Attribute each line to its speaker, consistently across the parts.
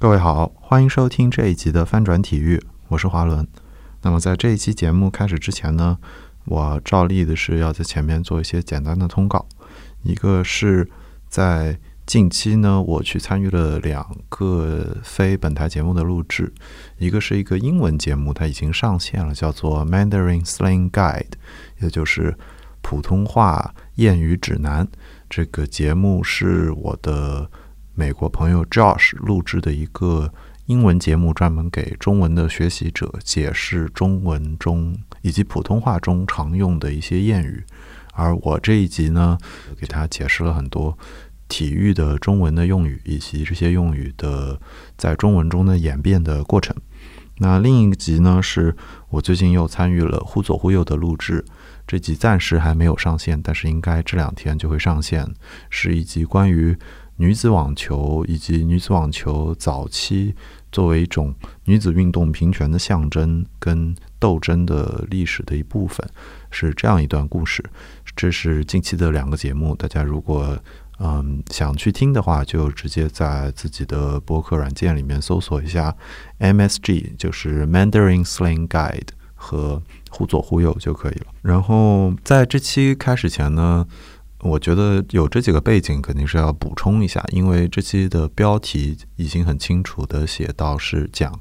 Speaker 1: 各位好，欢迎收听这一集的翻转体育，我是华伦。那么在这一期节目开始之前呢，我照例的是要在前面做一些简单的通告。一个是在近期呢，我去参与了两个非本台节目的录制，一个是一个英文节目，它已经上线了，叫做 Mandarin Slang Guide，也就是普通话谚语指南。这个节目是我的。美国朋友 Josh 录制的一个英文节目，专门给中文的学习者解释中文中以及普通话中常用的一些谚语。而我这一集呢，给他解释了很多体育的中文的用语，以及这些用语的在中文中的演变的过程。那另一集呢，是我最近又参与了忽左忽右的录制，这集暂时还没有上线，但是应该这两天就会上线，是一集关于。女子网球以及女子网球早期作为一种女子运动平权的象征跟斗争的历史的一部分，是这样一段故事。这是近期的两个节目，大家如果嗯想去听的话，就直接在自己的播客软件里面搜索一下 MSG，就是 Mandarin Slang Guide 和忽左忽右就可以了。然后在这期开始前呢。我觉得有这几个背景肯定是要补充一下，因为这期的标题已经很清楚的写到是讲《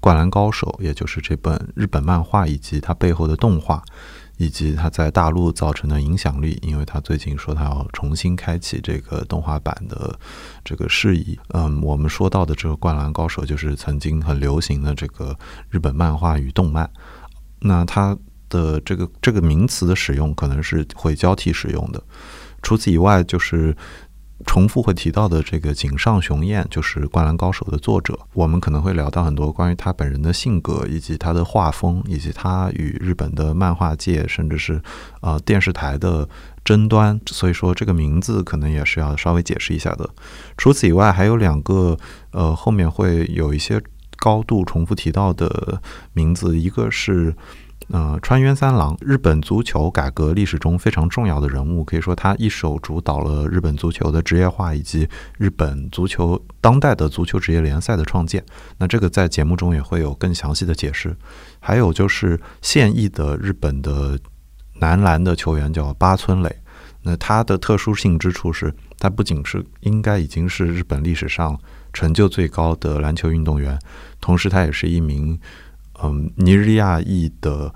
Speaker 1: 灌篮高手》，也就是这本日本漫画以及它背后的动画，以及它在大陆造成的影响力。因为他最近说他要重新开启这个动画版的这个事宜。嗯，我们说到的这个《灌篮高手》就是曾经很流行的这个日本漫画与动漫。那它。的这个这个名词的使用可能是会交替使用的。除此以外，就是重复会提到的这个井上雄彦，就是《灌篮高手》的作者。我们可能会聊到很多关于他本人的性格，以及他的画风，以及他与日本的漫画界，甚至是呃电视台的争端。所以说，这个名字可能也是要稍微解释一下的。除此以外，还有两个呃后面会有一些高度重复提到的名字，一个是。呃，川渊三郎，日本足球改革历史中非常重要的人物，可以说他一手主导了日本足球的职业化以及日本足球当代的足球职业联赛的创建。那这个在节目中也会有更详细的解释。还有就是现役的日本的男篮的球员叫八村垒，那他的特殊性之处是，他不仅是应该已经是日本历史上成就最高的篮球运动员，同时他也是一名。嗯，尼日利亚裔的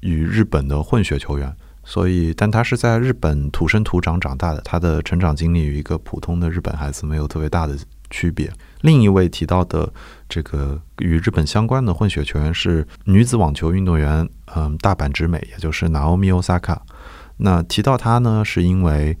Speaker 1: 与日本的混血球员，所以，但他是在日本土生土长长大的，他的成长经历与一个普通的日本孩子没有特别大的区别。另一位提到的这个与日本相关的混血球员是女子网球运动员，嗯，大阪直美，也就是 Naomi Osaka。那提到他呢，是因为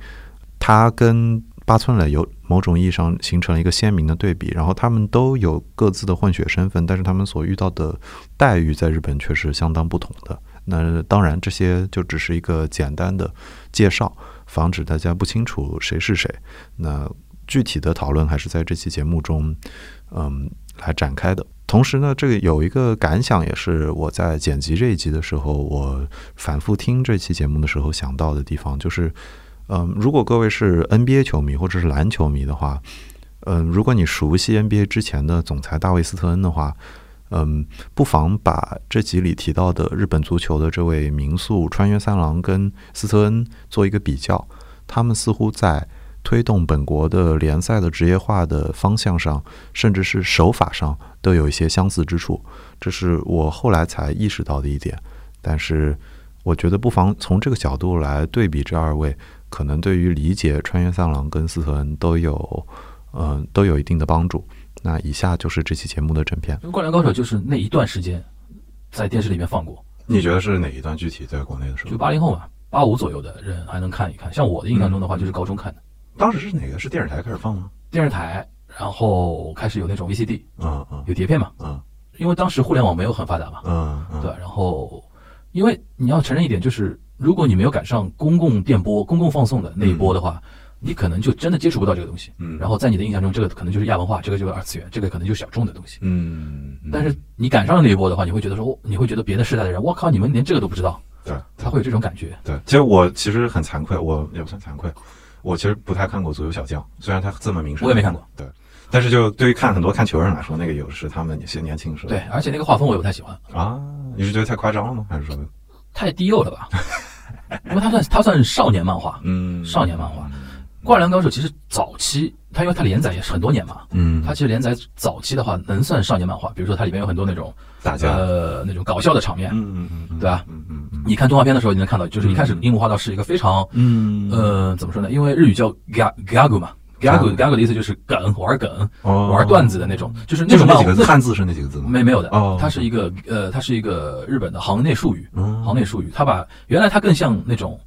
Speaker 1: 他跟八村垒有某种意义上形成了一个鲜明的对比，然后他们都有各自的混血身份，但是他们所遇到的待遇在日本却是相当不同的。那当然，这些就只是一个简单的介绍，防止大家不清楚谁是谁。那具体的讨论还是在这期节目中，嗯，来展开的。同时呢，这个有一个感想，也是我在剪辑这一集的时候，我反复听这期节目的时候想到的地方，就是。嗯，如果各位是 NBA 球迷或者是篮球迷的话，嗯，如果你熟悉 NBA 之前的总裁大卫斯特恩的话，嗯，不妨把这集里提到的日本足球的这位名宿川原三郎跟斯特恩做一个比较，他们似乎在推动本国的联赛的职业化的方向上，甚至是手法上都有一些相似之处，这是我后来才意识到的一点。但是，我觉得不妨从这个角度来对比这二位。可能对于理解穿越三郎跟斯特恩都有，嗯，都有一定的帮助。那以下就是这期节目的整篇。
Speaker 2: 《灌篮高手》就是那一段时间在电视里面放过。
Speaker 1: 你觉得是哪一段？具体在国内的时候？
Speaker 2: 就八零后嘛，八五左右的人还能看一看。像我的印象中的话，就是高中看的。
Speaker 1: 当时是哪个？是电视台开始放吗？
Speaker 2: 电视台，然后开始有那种 VCD，
Speaker 1: 嗯嗯，
Speaker 2: 有碟片嘛，
Speaker 1: 嗯，
Speaker 2: 因为当时互联网没有很发达嘛，
Speaker 1: 嗯嗯，
Speaker 2: 对。然后，因为你要承认一点，就是。如果你没有赶上公共电波、公共放送的那一波的话，你可能就真的接触不到这个东西。
Speaker 1: 嗯，
Speaker 2: 然后在你的印象中，这个可能就是亚文化，这个就是二次元，这个可能就是小众的东西。
Speaker 1: 嗯，
Speaker 2: 但是你赶上了那一波的话，你会觉得说，你会觉得别的时代的人，我靠，你们连这个都不知道。
Speaker 1: 对，
Speaker 2: 他会有这种感觉。
Speaker 1: 对，其实我其实很惭愧，我也不算惭愧，我其实不太看过《足球小将》，虽然他这么名声。
Speaker 2: 我也没看过。
Speaker 1: 对，但是就对于看很多看球人来说，那个有是他们一些年轻时候
Speaker 2: 对，而且那个画风我也不太喜欢，
Speaker 1: 啊，你是觉得太夸张了吗？还是说
Speaker 2: 太低幼了吧？因为它算它算少年漫画，
Speaker 1: 嗯
Speaker 2: 少年漫画。《灌篮高手》其实早期它因为它连载也是很多年嘛，
Speaker 1: 嗯
Speaker 2: 它其实连载早期的话能算少年漫画，比如说它里面有很多那种
Speaker 1: 打架
Speaker 2: 呃那种搞笑的场面，
Speaker 1: 嗯嗯嗯嗯
Speaker 2: 对吧？
Speaker 1: 嗯嗯嗯
Speaker 2: 你看动画片的时候，你能看到，就是一开始樱木花道是一个非常
Speaker 1: 嗯
Speaker 2: 呃怎么说呢？因为日语叫 ga gagu 嘛。Gagu gagu 的意思就是梗玩梗
Speaker 1: 哦。
Speaker 2: 玩段子的那种，就是
Speaker 1: 那
Speaker 2: 那种漫画
Speaker 1: 几个字汉字是那几个字吗？
Speaker 2: 没没有的
Speaker 1: 哦，
Speaker 2: 它是一个呃，它是一个日本的行内术语，
Speaker 1: 嗯。
Speaker 2: 行内术语。它把原来它更像那种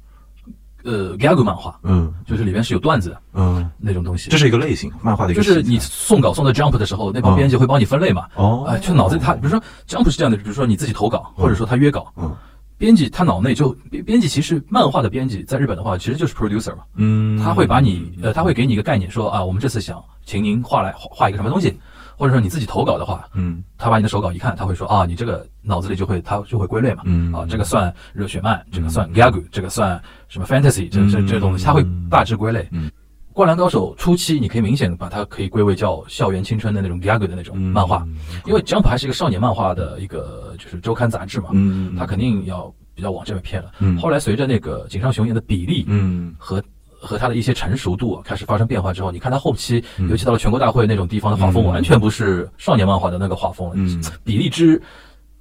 Speaker 2: 呃 gag 漫画，
Speaker 1: 嗯。
Speaker 2: 就是里面是有段子的
Speaker 1: 嗯，
Speaker 2: 那种东西。
Speaker 1: 这是一个类型，漫画的一个
Speaker 2: 就是你送稿送到 Jump 的时候，那帮编辑会帮你分类嘛。
Speaker 1: 哦。
Speaker 2: 啊，就脑子里他，比如说 Jump 是这样的，比如说你自己投稿，或者说他约稿，
Speaker 1: 嗯
Speaker 2: 编辑他脑内就编编辑其实漫画的编辑在日本的话其实就是 producer 嘛，
Speaker 1: 嗯，
Speaker 2: 他会把你呃他会给你一个概念说啊，我们这次想请您画来画画一个什么东西，或者说你自己投稿的话，
Speaker 1: 嗯。
Speaker 2: 他把你的手稿一看，他会说啊，你这个脑子里就会他就会归类嘛，
Speaker 1: 嗯。
Speaker 2: 啊，这个算热血漫，这个算 gag，这个算什么 fantasy，这这这种东西，他会大致归类。
Speaker 1: 嗯
Speaker 2: 灌篮高手初期，你可以明显地把它可以归为叫校园青春的那种 gag 的那种漫画，因为 Jump 还是一个少年漫画的一个就是周刊杂志嘛，
Speaker 1: 嗯
Speaker 2: 它肯定要比较往这边偏了。
Speaker 1: 嗯。
Speaker 2: 后来随着那个井上雄彦的比例
Speaker 1: 嗯。
Speaker 2: 和和他的一些成熟度开始发生变化之后，你看他后期，
Speaker 1: 嗯。
Speaker 2: 尤其到了全国大会那种地方的画风，
Speaker 1: 嗯。
Speaker 2: 完全不是少年漫画的那个画风了，
Speaker 1: 嗯。
Speaker 2: 比例之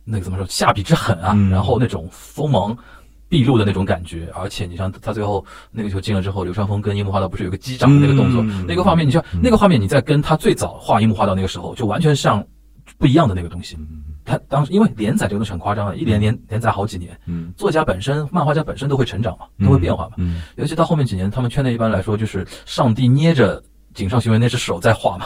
Speaker 2: 那个怎么说，下笔之狠啊，
Speaker 1: 嗯。
Speaker 2: 然后那种锋芒。毕露的那种感觉，而且你像他最后那个球进了之后，流川枫跟樱木花道不是有个击掌的那个动作，
Speaker 1: 嗯
Speaker 2: 那个画面，你像那个画面，你在跟他最早画樱木花道那个时候，就完全像不一样的那个东西。
Speaker 1: 嗯。
Speaker 2: 他当时因为连载这个东西很夸张的，一连连连载好几年，
Speaker 1: 嗯。
Speaker 2: 作家本身、漫画家本身都会成长嘛，都会变化嘛。
Speaker 1: 嗯。
Speaker 2: 尤其到后面几年，他们圈内一般来说就是上帝捏着井上雄彦那只手在画嘛，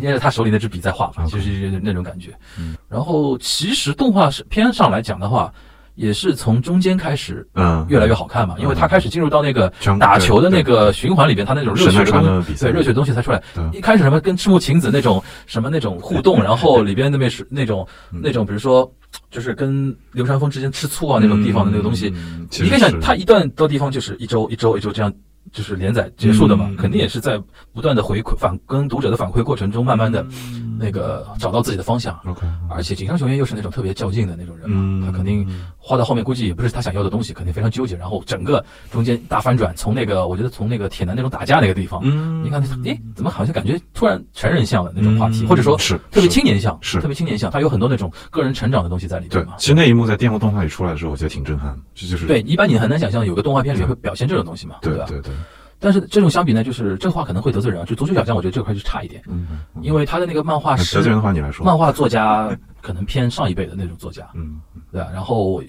Speaker 2: 捏着他手里那支笔在画嘛
Speaker 1: ，OK
Speaker 2: 就是那种感觉。
Speaker 1: 嗯。
Speaker 2: 然后其实动画是片上来讲的话，也是从中间开始
Speaker 1: 嗯，
Speaker 2: 越来越好看嘛，因为他开始进入到那个打球的那个循环里边，他那种热血的东西，对热血的东西才出来。一开始什么跟赤木晴子那种什么那种互动，然后里边那边是那种
Speaker 1: 嗯。
Speaker 2: 那种，比如说就是跟流川枫之间吃醋啊那种地方的那个东西，
Speaker 1: 嗯
Speaker 2: 你可以想，他一段到地方就是一周一周一周这样，就是连载结束的嘛，
Speaker 1: 嗯
Speaker 2: 肯定也是在不断的回馈反跟读者的反馈过程中，慢慢的
Speaker 1: 嗯
Speaker 2: 那个找到自己的方向。
Speaker 1: OK，
Speaker 2: 而且井上雄彦又是那种特别较劲的那种人嘛，
Speaker 1: 嗯
Speaker 2: 他肯定画到后面估计也不是他想要的东西，肯定非常纠结。然后整个中间大翻转，从那个我觉得从那个铁男那种打架那个地方，
Speaker 1: 嗯
Speaker 2: 你看他，诶，怎么好像感觉突然成人向的那种话题，
Speaker 1: 嗯
Speaker 2: 或者说
Speaker 1: 是
Speaker 2: 特别青年向，
Speaker 1: 是
Speaker 2: 特别青年向，他有很多那种个人成长的东西在里面嘛，。
Speaker 1: 对其实那一幕在电幕动画里出来的时候，我觉得挺震撼的，这就是
Speaker 2: 对，一般你很难想象有个动画片里面会表现这种东西嘛，吧？
Speaker 1: 对对对，
Speaker 2: 但是这种相比呢，就是这话可能会得罪人啊。就足球小将，我觉得这块就差一点，
Speaker 1: 嗯，
Speaker 2: 因为他的那个漫画是
Speaker 1: 得罪人的话你来说，
Speaker 2: 漫画作家可能偏上一辈的那种作家，
Speaker 1: 嗯
Speaker 2: 对吧？然后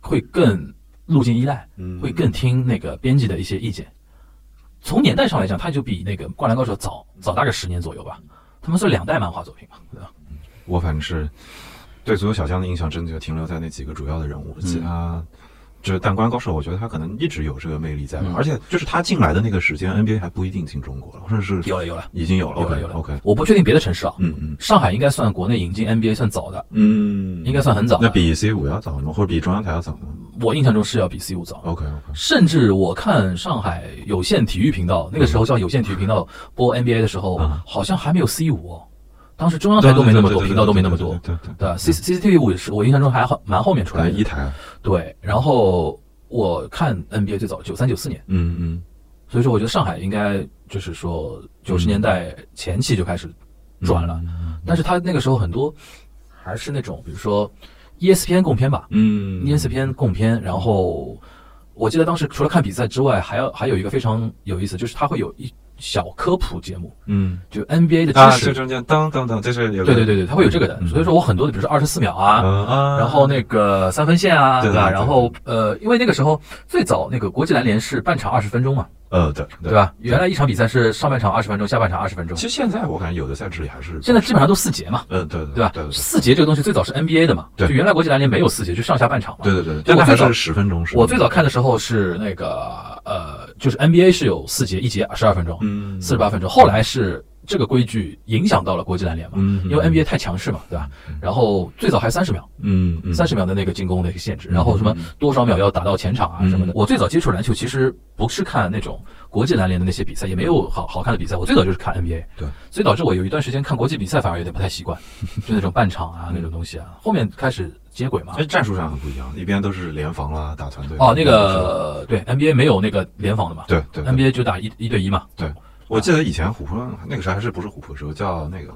Speaker 2: 会更路径依赖，
Speaker 1: 嗯
Speaker 2: 会更听那个编辑的一些意见。从年代上来讲，它就比那个《灌篮高手》早早大概十年左右吧。他们算两代漫画作品嘛，对吧？
Speaker 1: 我反正是对足球小将的印象，真的就停留在那几个主要的人物，其他。这但灌篮高手，我觉得他可能一直有这个魅力在吧，
Speaker 2: 嗯
Speaker 1: 而且就是他进来的那个时间，NBA 还不一定进中国了，或者是
Speaker 2: 有了有了
Speaker 1: 已经有了
Speaker 2: 有了有了
Speaker 1: OK，
Speaker 2: 我不确定别的城市啊，
Speaker 1: 嗯嗯
Speaker 2: 上海应该算国内引进 NBA 算早的，
Speaker 1: 嗯，
Speaker 2: 应该算很早。
Speaker 1: 那比 C 五要早吗？或者比中央台要早吗
Speaker 2: 我印象中是要比 C 五早。
Speaker 1: ？OK OK，
Speaker 2: 甚至我看上海有线体育频道，那个时候叫有线体育频道播 NBA 的时候
Speaker 1: 嗯，
Speaker 2: 好像还没有 C 五哦。当时中央台都没那么多，频道都没那么多，
Speaker 1: 对对
Speaker 2: 对？C CCTV 五也是我印象中还好蛮后面出来的。
Speaker 1: 一台，
Speaker 2: 对，然后我看 NBA 最早九三九四年，
Speaker 1: 嗯嗯，
Speaker 2: 所以说我觉得上海应该就是说九十年代前期就开始转了，但是他那个时候很多还是那种比如说 ESPN 共片吧，
Speaker 1: 嗯
Speaker 2: ESPN 共片，然后我记得当时除了看比赛之外，还要还有一个非常有意思，就是它会有一小科普节目，
Speaker 1: 嗯。
Speaker 2: 就 NBA 的
Speaker 1: 啊，
Speaker 2: 知识。
Speaker 1: 这中间当当当，这是有
Speaker 2: 对对对对，它会有这个的。
Speaker 1: 嗯。
Speaker 2: 所以说我很多的，比如说二十四秒啊，
Speaker 1: 嗯啊，
Speaker 2: 然后那个三分线啊，
Speaker 1: 对对对。
Speaker 2: 然后呃，因为那个时候最早那个国际篮联是半场二十分钟嘛，
Speaker 1: 呃对
Speaker 2: 对吧？原来一场比赛是上半场二十分钟，下半场二十分钟
Speaker 1: 其，实现在我感觉有的赛制里还是
Speaker 2: 现在基本上都四节嘛，
Speaker 1: 嗯对对
Speaker 2: 对吧
Speaker 1: 对？
Speaker 2: 四节这个东西最早是 NBA 的嘛，
Speaker 1: 对
Speaker 2: 就原来国际篮联没有四节，就上下半场嘛。
Speaker 1: 对对对，
Speaker 2: 就我最早
Speaker 1: 是十分钟是
Speaker 2: 我最早看的时候是那个呃，就是 NBA 是有四节，一节十二分钟，
Speaker 1: 嗯
Speaker 2: 四十八分钟。后来是这个规矩影响到了国际篮联嘛，
Speaker 1: 嗯，
Speaker 2: 因为 NBA 太强势嘛，对吧？然后最早还三十秒，
Speaker 1: 嗯嗯
Speaker 2: 三十秒的那个进攻的一个限制，然后什么多少秒要打到前场啊什么的。我最早接触篮球其实不是看那种国际篮联的那些比赛，也没有好好看的比赛，我最早就是看 NBA。
Speaker 1: 对，
Speaker 2: 所以导致我有一段时间看国际比赛反而有点不太习惯，就那种半场啊那种东西啊。后面开始接轨嘛
Speaker 1: 哎，。战术上很不一样，一边都是联防啦，打团队。
Speaker 2: 哦，那个对 NBA 没有那个联防的嘛
Speaker 1: 对对对
Speaker 2: ，NBA 就打一一对一嘛。
Speaker 1: 我记得以前虎扑那个时候还是不是虎扑的时候，叫那个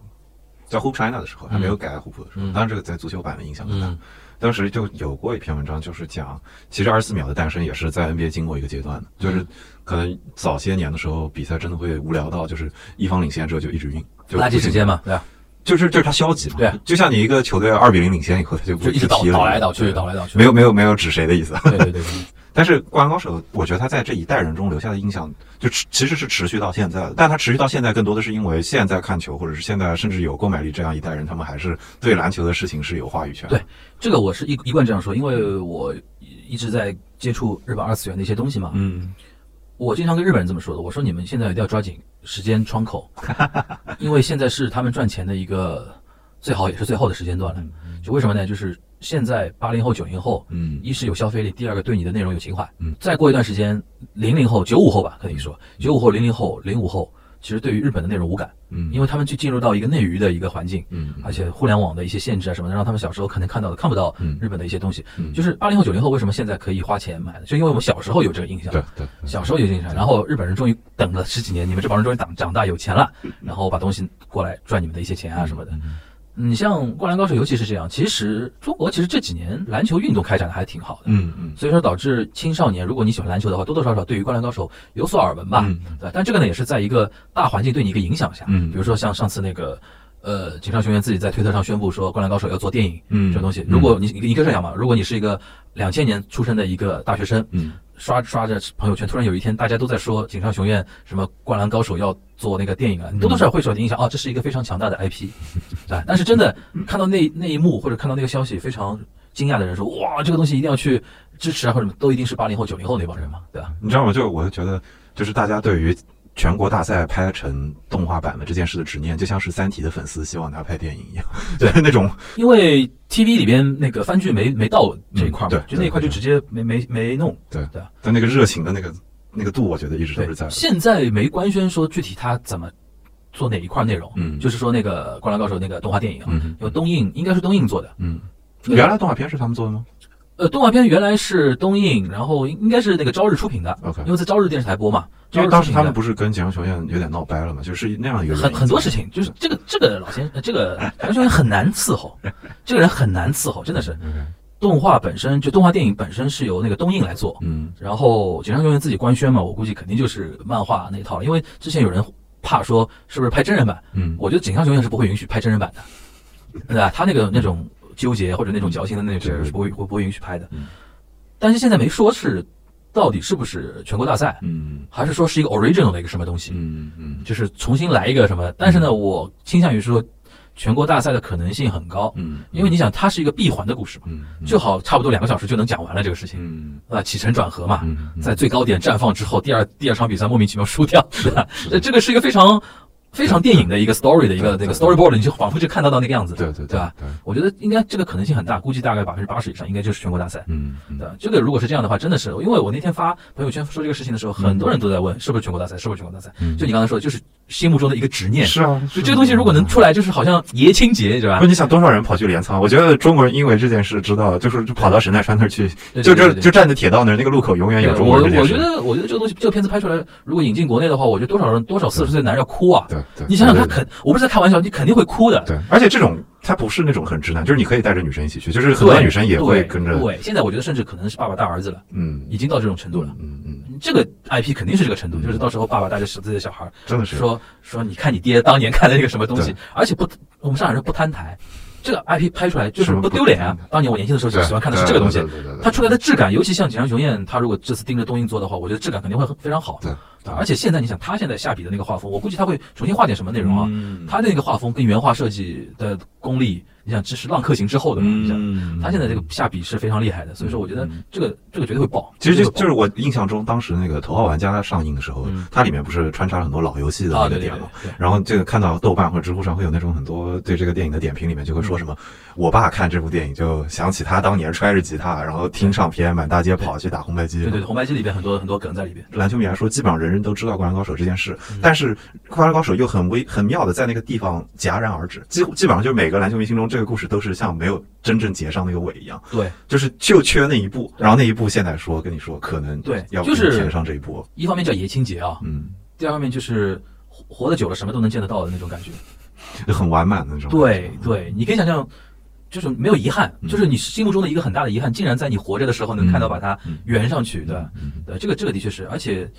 Speaker 1: 叫 Hoop China 的时候，还没有改虎扑的时候，
Speaker 2: 嗯
Speaker 1: 当然这个在足球版的影响很大。
Speaker 2: 嗯
Speaker 1: 当时就有过一篇文章，就是讲，其实二十四秒的诞生也是在 NBA 经过一个阶段的，就是可能早些年的时候，比赛真的会无聊到，就是一方领先之后就一直运，就
Speaker 2: 垃圾时间嘛，对吧？
Speaker 1: 就是就是他消极嘛，
Speaker 2: 对，
Speaker 1: 就像你一个球队二比零领先以后，他就不
Speaker 2: 就一直倒
Speaker 1: 踢
Speaker 2: 倒来倒去，倒来倒去。
Speaker 1: 没有没有没有指谁的意思。
Speaker 2: 对对对对，
Speaker 1: 但是《灌篮高手》，我觉得他在这一代人中留下的印象，就持其实是持续到现在的。但他持续到现在，更多的是因为现在看球，或者是现在甚至有购买力这样一代人，他们还是对篮球的事情是有话语权。
Speaker 2: 对这个我是一一贯这样说，因为我一直在接触日本二次元的一些东西嘛。
Speaker 1: 嗯
Speaker 2: 我经常跟日本人这么说的，我说你们现在一定要抓紧时间窗口，因为现在是他们赚钱的一个最好也是最后的时间段了。就为什么呢？就是现在八零后、九零后，
Speaker 1: 嗯。
Speaker 2: 一是有消费力，第二个对你的内容有情怀。
Speaker 1: 嗯，
Speaker 2: 再过一段时间，零零后、九五后吧，可以说。九五后、零零后、零五后，其实对于日本的内容无感，
Speaker 1: 嗯，
Speaker 2: 因为他们去进入到一个内娱的一个环境，
Speaker 1: 嗯。
Speaker 2: 而且互联网的一些限制啊什么的，让他们小时候可能看到的看不到
Speaker 1: 嗯。
Speaker 2: 日本的一些东西。
Speaker 1: 嗯。
Speaker 2: 就是八零后、九零后为什么现在可以花钱买的，就因为我们小时候有这个印象。
Speaker 1: 对。对对
Speaker 2: 小时候有印象，然后日本人终于等了十几年，你们这帮人终于长长大有钱了，然后把东西过来赚你们的一些钱啊什么的。你像《灌篮高手》，尤其是这样，其实中国其实这几年篮球运动开展的还挺好的，
Speaker 1: 嗯嗯
Speaker 2: 所以说导致青少年，如果你喜欢篮球的话，多多少少对于《灌篮高手》有所耳闻吧，
Speaker 1: 嗯
Speaker 2: 对？但这个呢，也是在一个大环境对你一个影响下，
Speaker 1: 嗯
Speaker 2: 比如说像上次那个。呃，井上雄彦自己在推特上宣布说，《灌篮高手》要做电影，
Speaker 1: 嗯
Speaker 2: 这种东西。
Speaker 1: 嗯
Speaker 2: 如果你你一个这样嘛，如果你是一个两千年出生的一个大学生，
Speaker 1: 嗯
Speaker 2: 刷刷着朋友圈，突然有一天大家都在说井上雄彦什么《灌篮高手》要做那个电影了，你多多少少会受点影响。哦，这是一个非常强大的 IP，对？但是真的看到那那一幕或者看到那个消息，非常惊讶的人说，哇，这个东西一定要去支持啊，或者什么都一定是八零后、九零后那帮人嘛，对吧？
Speaker 1: 你知道吗？就我就觉得，就是大家对于全国大赛拍成动画版的这件事的执念，就像是《三体》的粉丝希望他拍电影一样，
Speaker 2: 对。
Speaker 1: 那种
Speaker 2: 因为 TV 里边那个番剧没没到这一块嘛，
Speaker 1: 嗯对
Speaker 2: 就那一块就直接没没没弄。
Speaker 1: 对
Speaker 2: 对啊
Speaker 1: 但那个热情的那个那个度，我觉得一直都是在，
Speaker 2: 现在没官宣说具体他怎么做哪一块内容，
Speaker 1: 嗯。
Speaker 2: 就是说那个《灌篮高手》那个动画电影啊，
Speaker 1: 嗯。
Speaker 2: 因为东映应该是东映做的，
Speaker 1: 嗯，原来动画片是他们做的吗？
Speaker 2: 呃，动画片原来是东映，然后应应该是那个朝日出品的
Speaker 1: OK
Speaker 2: 因为在朝日电视台播嘛。
Speaker 1: 因为当时他们
Speaker 2: 不
Speaker 1: 不是跟井上雄院有点闹掰了嘛，就是那样一个
Speaker 2: 很很多事情，就是这个这个老先生这个杨雄彦很难伺候，这个人很难伺候，真的是。动画本身就动画电影本身是由那个东映来做，
Speaker 1: 嗯
Speaker 2: 然后井上雄院自己官宣嘛，我估计肯定就是漫画那一套了，因为之前有人怕说是不是拍真人版，
Speaker 1: 嗯
Speaker 2: 我觉得井上雄院是不会允许拍真人版的，对吧？他那个那种纠结或者那种矫情的那种是不会会不会允许拍的。
Speaker 1: 嗯。
Speaker 2: 但是现在没说是到底是不是全国大赛，
Speaker 1: 嗯。
Speaker 2: 还是说是一个 original 的一个什么东西，
Speaker 1: 嗯嗯。
Speaker 2: 就是重新来一个什么。但是呢，我倾向于说全国大赛的可能性很高，
Speaker 1: 嗯，
Speaker 2: 因为你想它是一个闭环的故事嘛，
Speaker 1: 嗯
Speaker 2: 就好差不多两个小时就能讲完了这个事情，
Speaker 1: 嗯。
Speaker 2: 啊，起承转合嘛。
Speaker 1: 嗯
Speaker 2: 在最高点绽放之后，第二第二场比赛莫名其妙输掉，是吧？这这个是一个非常非常电影的一个 story 的一个那个 storyboard，你就仿佛就看到到那个样子，
Speaker 1: 对对
Speaker 2: 对吧？
Speaker 1: 对，
Speaker 2: 我觉得应该这个可能性很大，估计大概百分之八十以上应该就是全国大赛。
Speaker 1: 嗯嗯
Speaker 2: 对，这个如果是这样的话，真的是，因为我那天发朋友圈说这个事情的时候，很多人都在问是不是全国大赛，是不是全国大赛？
Speaker 1: 嗯
Speaker 2: 就你刚才说的，就是心目中的一个执念。
Speaker 1: 是啊，
Speaker 2: 就这个东西如果能出来，就是好像爷青结，是吧
Speaker 1: 不是？你想多少人跑去镰仓？我觉得中国人因为这件事知道，就是就跑到神奈川那儿去，就这就站在铁道那儿，那个路口永远有中国
Speaker 2: 我我觉。得我觉得这个东西这个片子拍出来，如果引进国内的话，我觉得多少人多少四十岁男人要哭啊！
Speaker 1: 对对，
Speaker 2: 你想想，他肯，我不是在开玩笑，你肯定会哭的。
Speaker 1: 对，而且这种他不是那种很直男，就是你可以带着女生一起去，就是很多女生也会跟着，
Speaker 2: 对，现在我觉得甚至可能是爸爸带儿子了，
Speaker 1: 嗯。
Speaker 2: 已经到这种程度了。
Speaker 1: 嗯嗯，
Speaker 2: 这个 IP 肯定是这个程度，
Speaker 1: 嗯。
Speaker 2: 就是到时候爸爸带着十岁的小孩，
Speaker 1: 真的是。
Speaker 2: 说说你看你爹当年看的那个什么东西，而且不，我们上海人不摊台，这个 IP 拍出来就是
Speaker 1: 不
Speaker 2: 不丢脸啊！当年我年轻的时候就喜欢看的是这个东西它出来的质感，尤其像锦上雄彦，他如果这次盯着东映做的话，我觉得质感肯定会非常好。
Speaker 1: 对
Speaker 2: 而且现在你想，他现在下笔的那个画风，我估计他会重新画点什么内容啊？
Speaker 1: 嗯
Speaker 2: 他的那个画风跟原画设计的功力，你想这是浪客行之后的嘛？你想
Speaker 1: 嗯
Speaker 2: 他现在这个下笔是非常厉害的，所以说我觉得这个这个绝对会爆。
Speaker 1: 其实就就是我印象中，当时那个《头号玩家》上映的时候，
Speaker 2: 嗯
Speaker 1: 它里面不是穿插了很多老游戏的那个点嘛？
Speaker 2: 对，
Speaker 1: 然后这个看到豆瓣或者知乎上会有那种很多对这个电影的点评，里面就会说什么，我爸看这部电影就想起他当年揣着吉他，然后听唱片，满大街跑去打红白机。
Speaker 2: 对对对，红白机里边很多很多梗在里边。
Speaker 1: 篮球迷来说，基本上人人都知道《灌篮高手》这件事，
Speaker 2: 嗯
Speaker 1: 但是《灌篮高手》又很微很妙的在那个地方戛然而止，几乎基本上就是每个篮球迷心中这个故事都是像没有真正结上那个尾一样，
Speaker 2: 对，
Speaker 1: 就是就缺那一步，然后那一步现在说跟你说可能
Speaker 2: 对
Speaker 1: 要
Speaker 2: 就是
Speaker 1: 填上这一步，
Speaker 2: 一方面叫爷青结啊，
Speaker 1: 嗯，
Speaker 2: 第二方面就是活活得久了什么都能见得到的那种感觉。
Speaker 1: 就很完满的那种。
Speaker 2: 对对，你可以想象，就是没有遗憾，
Speaker 1: 嗯
Speaker 2: 就是你心目中的一个很大的遗憾，竟然在你活着的时候能看到把它
Speaker 1: 嗯
Speaker 2: 圆上去，对对，这个这个的确是，而且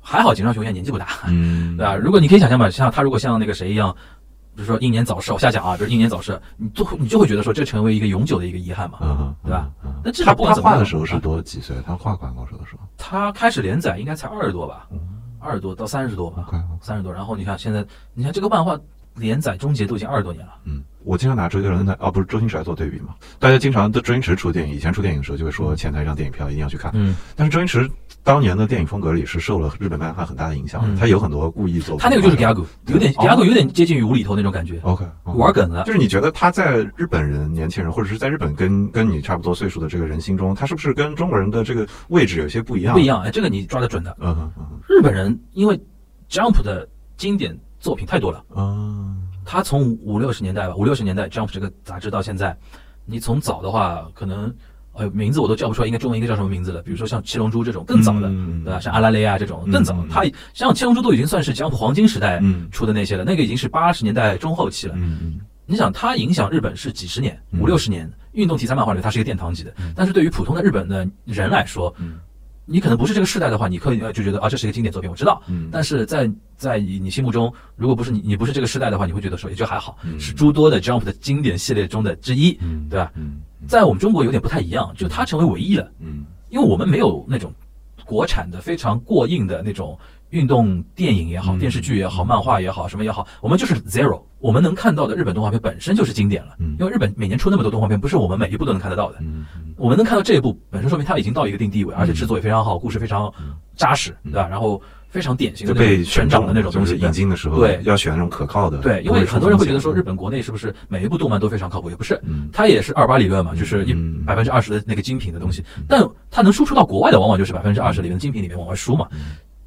Speaker 2: 还好井上雄彦年纪不大，
Speaker 1: 嗯，
Speaker 2: 对吧？如果你可以想象吧，像他如果像那个谁一样，比如说英年早逝，我瞎讲啊，比如英年早逝，你就会你就会觉得说这成为一个永久的一个遗憾嘛，
Speaker 1: 嗯，
Speaker 2: 对吧？
Speaker 1: 嗯？
Speaker 2: 那至
Speaker 1: 他他
Speaker 2: 少不管怎么样
Speaker 1: 画的时候是多几岁？他画《灌篮高手》的时候
Speaker 2: 他开始连载应该才二十多吧，二十多到三十多吧三十多。然后你看现在，你看这个漫画连载终结都已经二十多年了，
Speaker 1: 嗯，我经常拿周杰伦的哦，不是周星驰来做对比嘛？大家经常都周星驰出电影，以前出电影的时候就会说前台一张电影票一定要去看，
Speaker 2: 嗯，
Speaker 1: 但是周星驰当年的电影风格里是受了日本漫画很大的影响他有很多故意做，
Speaker 2: 他那个就是 Gago，有点
Speaker 1: 哦。
Speaker 2: Gago 有点接近于无厘头那种感觉
Speaker 1: ，OK
Speaker 2: 玩梗了。
Speaker 1: 就。是你觉得他在日本人年轻人，或者是在日本跟跟你差不多岁数的这个人心中，他是不是跟中国人的这个位置有些不一样？
Speaker 2: 不一。样，哎，这个你抓得准的。
Speaker 1: 嗯嗯嗯。
Speaker 2: 日本人因为 Jump 的经典作品太多了，
Speaker 1: 嗯
Speaker 2: 他从五六十年代吧，五六十年代 Jump 这个杂志到现在，你从早的话，可能呃名字我都叫不出来，应该中文应该叫什么名字了？比如说像七龙珠这种更早的，
Speaker 1: 嗯
Speaker 2: 对吧？像阿拉蕾啊这种更早
Speaker 1: 嗯，
Speaker 2: 它像七龙珠都已经算是 Jump 黄金时代
Speaker 1: 嗯
Speaker 2: 出的那些了，那个已经是八十年代中后期了。你想，它影响日本是几十年，
Speaker 1: 嗯
Speaker 2: 五六十年，运动题材漫画里它是一个殿堂级的。但是对于普通的日本的人来说，
Speaker 1: 嗯
Speaker 2: 你可能不是这个世代的话，你可以呃就觉得啊，这是一个经典作品，我知道。
Speaker 1: 嗯
Speaker 2: 但是在在你你心目中，如果不是你你不是这个世代的话，你会觉得说也就还好，
Speaker 1: 嗯
Speaker 2: 是诸多的 Jump 的经典系列中的之一，
Speaker 1: 嗯，
Speaker 2: 对吧？
Speaker 1: 嗯
Speaker 2: 在我们中国有点不太一样，就它成为唯一了，
Speaker 1: 嗯
Speaker 2: 因为我们没有那种国产的非常过硬的那种运动电影也好，
Speaker 1: 嗯
Speaker 2: 电视剧也好，漫画也好，什么也好，我们就是 zero。我们能看到的日本动画片本身就是经典了，
Speaker 1: 嗯
Speaker 2: 因为日本每年出那么多动画片，不是我们每一部都能看得到的。
Speaker 1: 嗯
Speaker 2: 我们能看到这一部，本身说明它已经到一个定地位，而且制作也非常好，故事非常扎实，对吧？然后非常典型的
Speaker 1: 就被选中
Speaker 2: 的那种东西。
Speaker 1: 引进的时候，
Speaker 2: 对
Speaker 1: 要选那种可靠的。
Speaker 2: 对，因为很多人会觉得说，日本国内是不是每一部动漫都非常靠谱？也不是，
Speaker 1: 嗯
Speaker 2: 它也是二八理论嘛，就是一
Speaker 1: 嗯
Speaker 2: 百分之二十的那个精品的东西，但它能输出到国外的，往往就是百分之二十里面的精品里面往外输嘛。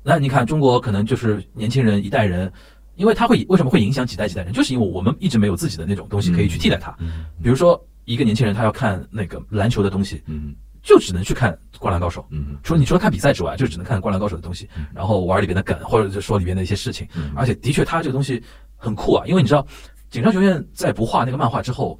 Speaker 1: 嗯
Speaker 2: 那你看中国可能就是年轻人一代人，因为他会为什么会影响几代几代人，就是因为我们一直没有自己的那种东西可以去替代它。
Speaker 1: 嗯
Speaker 2: 比如说一个年轻人他要看那个篮球的东西，
Speaker 1: 嗯
Speaker 2: 就只能去看《灌篮高手》。
Speaker 1: 嗯
Speaker 2: 除了你除了看比赛之外，就只能看《灌篮高手》的东西，然后玩里边的梗，或者是说里边的一些事情。
Speaker 1: 嗯
Speaker 2: 而且的确，他这个东西很酷啊，因为你知道，井上雄彦在不画那个漫画之后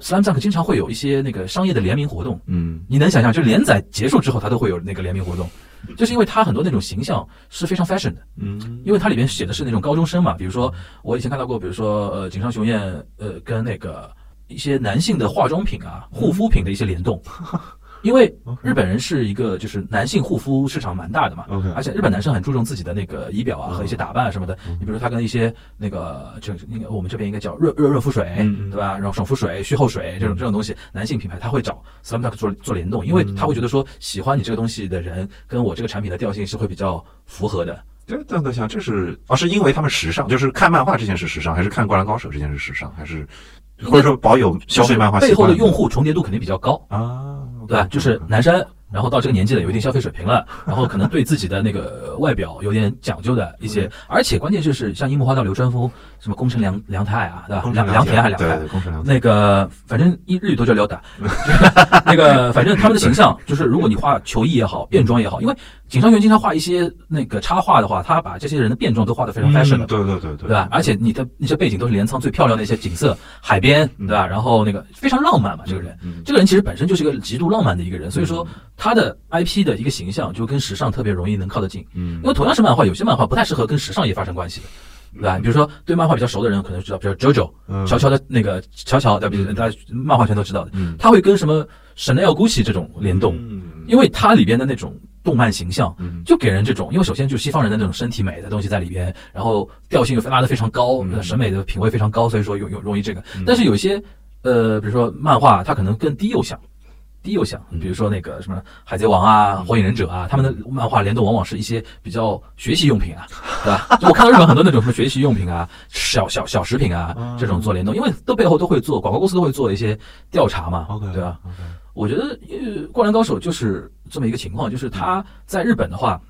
Speaker 2: ，Slam Dunk 经常会有一些那个商业的联名活动。
Speaker 1: 嗯
Speaker 2: 你能想象，就连载结束之后，它都会有那个联名活动，就是因为它很多那种形象是非常 fashion 的，
Speaker 1: 嗯
Speaker 2: 因为它里面写的是那种高中生嘛。比如说，我以前看到过，比如说呃，井上雄彦呃跟那个一些男性的化妆品啊、护肤品的一些联动。因为日本人是一个就是男性护肤市场蛮大的嘛而且日本男生很注重自己的那个仪表啊和一些打扮啊什么的。你比如说他跟一些那个就那个我们这边应该叫热热润肤水，对吧？然后爽肤水、虚后水这种这种东西，男性品牌他会找 Slam Dunk 做做联动，因为他会觉得说喜欢你这个东西的人跟我这个产品的调性是会比较符合的。
Speaker 1: 对等等想，这是啊，是因为他们时尚，就是看漫画这件事时尚，还是看《灌篮高手》这件事时尚，还是或者说保有消费漫画
Speaker 2: 背后的用户重叠度肯定比较高，
Speaker 1: 啊，
Speaker 2: 对吧？就是男生，然后到这个年纪了，有一定消费水平了，然后可能对自己的那个外表有点讲究的一些，而且关键就是像樱木花道、流川枫，什么宫城良良太啊，对吧？良良田还是良太那个反正一日语都叫撩打，那个反正他们的形象就是，如果你画球衣也好，变装也好，因为井上雄经常画一些那个插画的话，他把这些人的变装都画得非常 fashion 的，
Speaker 1: 嗯对对对对，
Speaker 2: 对吧？而且你的那些背景都是镰仓最漂亮的一些景色，海边，对吧？然后那个非常浪漫嘛，这个人，
Speaker 1: 嗯
Speaker 2: 这个人其实本身就是一个极度浪漫的一个人，所以说他的 IP 的一个形象就跟时尚特别容易能靠得近。
Speaker 1: 嗯
Speaker 2: 因为同样是漫画，有些漫画不太适合跟时尚也发生关系的。对吧？比如说对漫画比较熟的人可能知道，比如 JoJo，
Speaker 1: 嗯
Speaker 2: 乔乔的那个乔乔，对吧？大家漫画圈都知道的，
Speaker 1: 嗯
Speaker 2: 他会跟什么 Chanel、Gucci 这种联动，
Speaker 1: 嗯
Speaker 2: 因为它里边的那种动漫形象，
Speaker 1: 嗯。
Speaker 2: 就给人这种，因为首先就是西方人的那种身体美的东西在里边，然后调性又拉得非常高，审美的品味非常高，所以说有有容易这个。但是有一些呃，比如说漫画，它可能更低幼向。低幼向，比如说那个什么《海贼王》啊，《火影忍者》啊，他们的漫画联动往往是一些比较学习用品啊，对吧？就我看到日本很多那种什么学习用品啊、小小小食品啊这种做联动，因为都背后都会做广告公司都会做一些调查嘛对吧我觉得呃，《灌篮高手》就是这么一个情况，就是他在日本的话，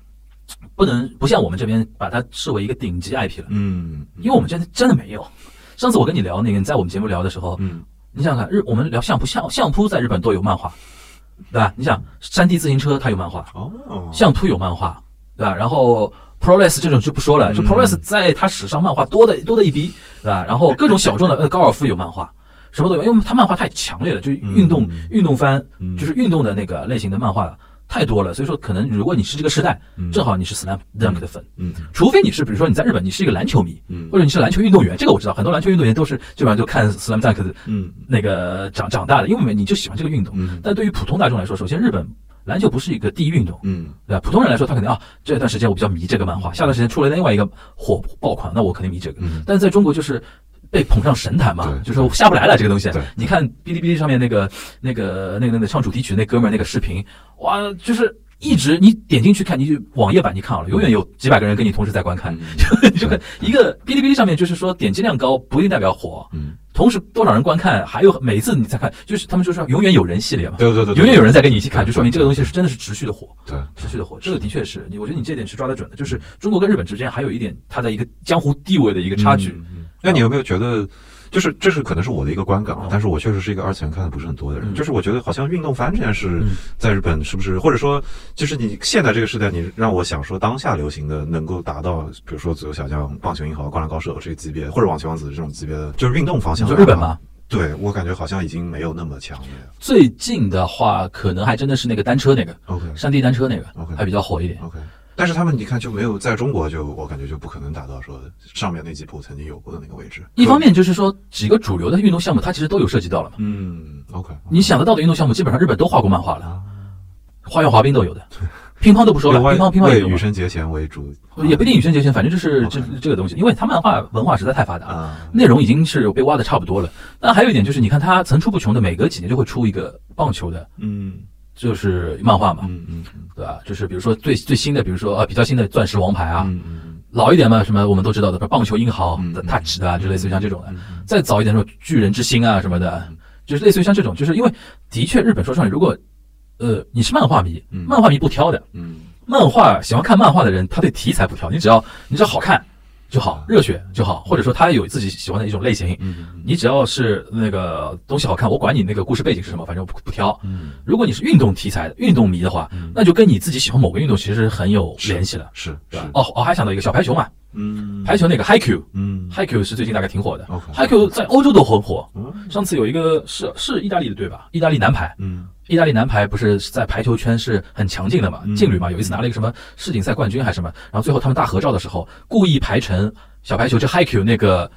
Speaker 2: 不能不像我们这边把它视为一个顶级 IP 了，
Speaker 1: 嗯，
Speaker 2: 因为我们真的真的没有。上次我跟你聊那个，你在我们节目聊的时候，
Speaker 1: 嗯
Speaker 2: 你想想看，日我们聊相扑，相相扑在日本都有漫画，对吧？你想山地自行车它有漫画，
Speaker 1: 哦，
Speaker 2: 相扑有漫画，对吧？然后 ProRes 这种就不说了，就
Speaker 1: 嗯
Speaker 2: ProRes 在它史上漫画多的多的一逼，对吧？然后各种小众的呃高尔夫有漫画，什么都有，因为它漫画太强烈了，就是运动、
Speaker 1: 嗯。
Speaker 2: 运动番，
Speaker 1: 嗯。
Speaker 2: 就是运动的那个类型的漫画太多了，所以说可能如果你是这个时代，
Speaker 1: 嗯。
Speaker 2: 正好你是 Slam Dunk 的粉，
Speaker 1: 嗯。
Speaker 2: 除非你是比如说你在日本你是一个篮球迷，
Speaker 1: 嗯。
Speaker 2: 或者你是篮球运动员，这个我知道，很多篮球运动员都是基本上就看 Slam Dunk 的
Speaker 1: 嗯
Speaker 2: 那个长长大的，因为你就喜欢这个运动。
Speaker 1: 嗯。
Speaker 2: 但对于普通大众来说，首先日本篮球不是一个第一运动，
Speaker 1: 嗯。
Speaker 2: 对吧？普通人来说，他肯定啊，这段时间我比较迷这个漫画，下段时间出了另外一个火爆款，那我肯定迷这个。
Speaker 1: 嗯。
Speaker 2: 但是在中国就是被捧上神坛嘛
Speaker 1: 对，
Speaker 2: 就说下不来了这个东西。你看哔哩哔哩上面那个那个那个那个唱主题曲那哥们儿那个视频，哇，就是。一直你点进去看，你就网页版你看好了，永远有几百个人跟你同时在观看，
Speaker 1: 嗯
Speaker 2: 就就看一个哔哩哔哩上面就是说点击量高不一定代表火，
Speaker 1: 嗯，
Speaker 2: 同时多少人观看，还有每一次你再看，就是他们就说永远有人系列嘛，
Speaker 1: 对对对，对
Speaker 2: 永远有人在跟你一起看，就说明这个东西是真的是持续的火。
Speaker 1: 对，
Speaker 2: 持续的火，这个的确是你，我觉得你这点是抓得准的。就是中国跟日本之间还有一点它的一个江湖地位的一个差距。
Speaker 1: 嗯。嗯那你有没有觉得，就是这是可能是我的一个观感啊，但是我确实是一个二次元看的不是很多的人，
Speaker 2: 嗯
Speaker 1: 就是我觉得好像运动番这件事
Speaker 2: 嗯
Speaker 1: 在日本是不是，或者说就是你现在这个时代，你让我想说当下流行的能够达到，比如说足球小将、棒球英豪、灌篮高手这个级别，或者网球王子这种级别的，就是运动方向。
Speaker 2: 就日本吗？？
Speaker 1: 对我感觉好像已经没有那么强烈了。
Speaker 2: 最近的话，可能还真的是那个单车那个
Speaker 1: OK
Speaker 2: 山地单车那个
Speaker 1: OK
Speaker 2: 还比较火一点。
Speaker 1: OK，但是他们你看就没有在中国就我感觉就不可能达到说上面那几部曾经有过的那个位置。
Speaker 2: 一方面就是说几个主流的运动项目，它其实都有涉及到了嘛。
Speaker 1: 嗯，OK，
Speaker 2: 你想得到的运动项目，基本上日本都画过漫画了，
Speaker 1: 啊，
Speaker 2: 花样滑冰都有的，乒乓都不说了，乒乓乒乓也有嘛。
Speaker 1: 羽生结弦为主，
Speaker 2: 也不一定羽生结弦，反正就是这这个东西，因为他漫画文化实在太发达内容已经是被挖的差不多了。那还有一点就是，你看它层出不穷的，每隔几年就会出一个棒球的，
Speaker 1: 嗯
Speaker 2: 就是漫画嘛，
Speaker 1: 嗯嗯
Speaker 2: 对吧？就是比如说最最新的，比如说呃比较新的钻石王牌啊，
Speaker 1: 嗯嗯。
Speaker 2: 老一点嘛，什么我们都知道的，棒球英豪
Speaker 1: 嗯
Speaker 2: 的 Touch 的啊，就类似于像这种的。
Speaker 1: 嗯
Speaker 2: 再早一点说巨人之心啊什么的，就是类似于像这种，就是因为的确日本说实话，如果呃你是漫画迷，
Speaker 1: 嗯。
Speaker 2: 漫画迷不挑的，
Speaker 1: 嗯。
Speaker 2: 漫画喜欢看漫画的人，他对题材不挑，你只要你只要好看就好，热血就好，或者说他有自己喜欢的一种类型，
Speaker 1: 嗯
Speaker 2: 你只要是那个东西好看，我管你那个故事背景是什么，反正我不不挑。
Speaker 1: 嗯。
Speaker 2: 如果你是运动题材、运动迷的话，那就跟你自己喜欢某个运动其实很有联系了，
Speaker 1: 是是
Speaker 2: 对吧？哦，我还想到一个小排球嘛，
Speaker 1: 嗯。
Speaker 2: 排球那个 HiQ。
Speaker 1: 嗯。
Speaker 2: HiQ 是最近大概挺火的。OK，HiQ 在欧洲都很火。
Speaker 1: 嗯
Speaker 2: 上次有一个是是意大利的队吧？意大利男排，
Speaker 1: 嗯
Speaker 2: 意大利男排不是在排球圈是很强劲的嘛，
Speaker 1: 嗯。
Speaker 2: 劲旅嘛，有一次拿了一个什么世锦赛冠军还是什么，然后最后他们大合照的时候，故意排成小排球就 HiQ 那个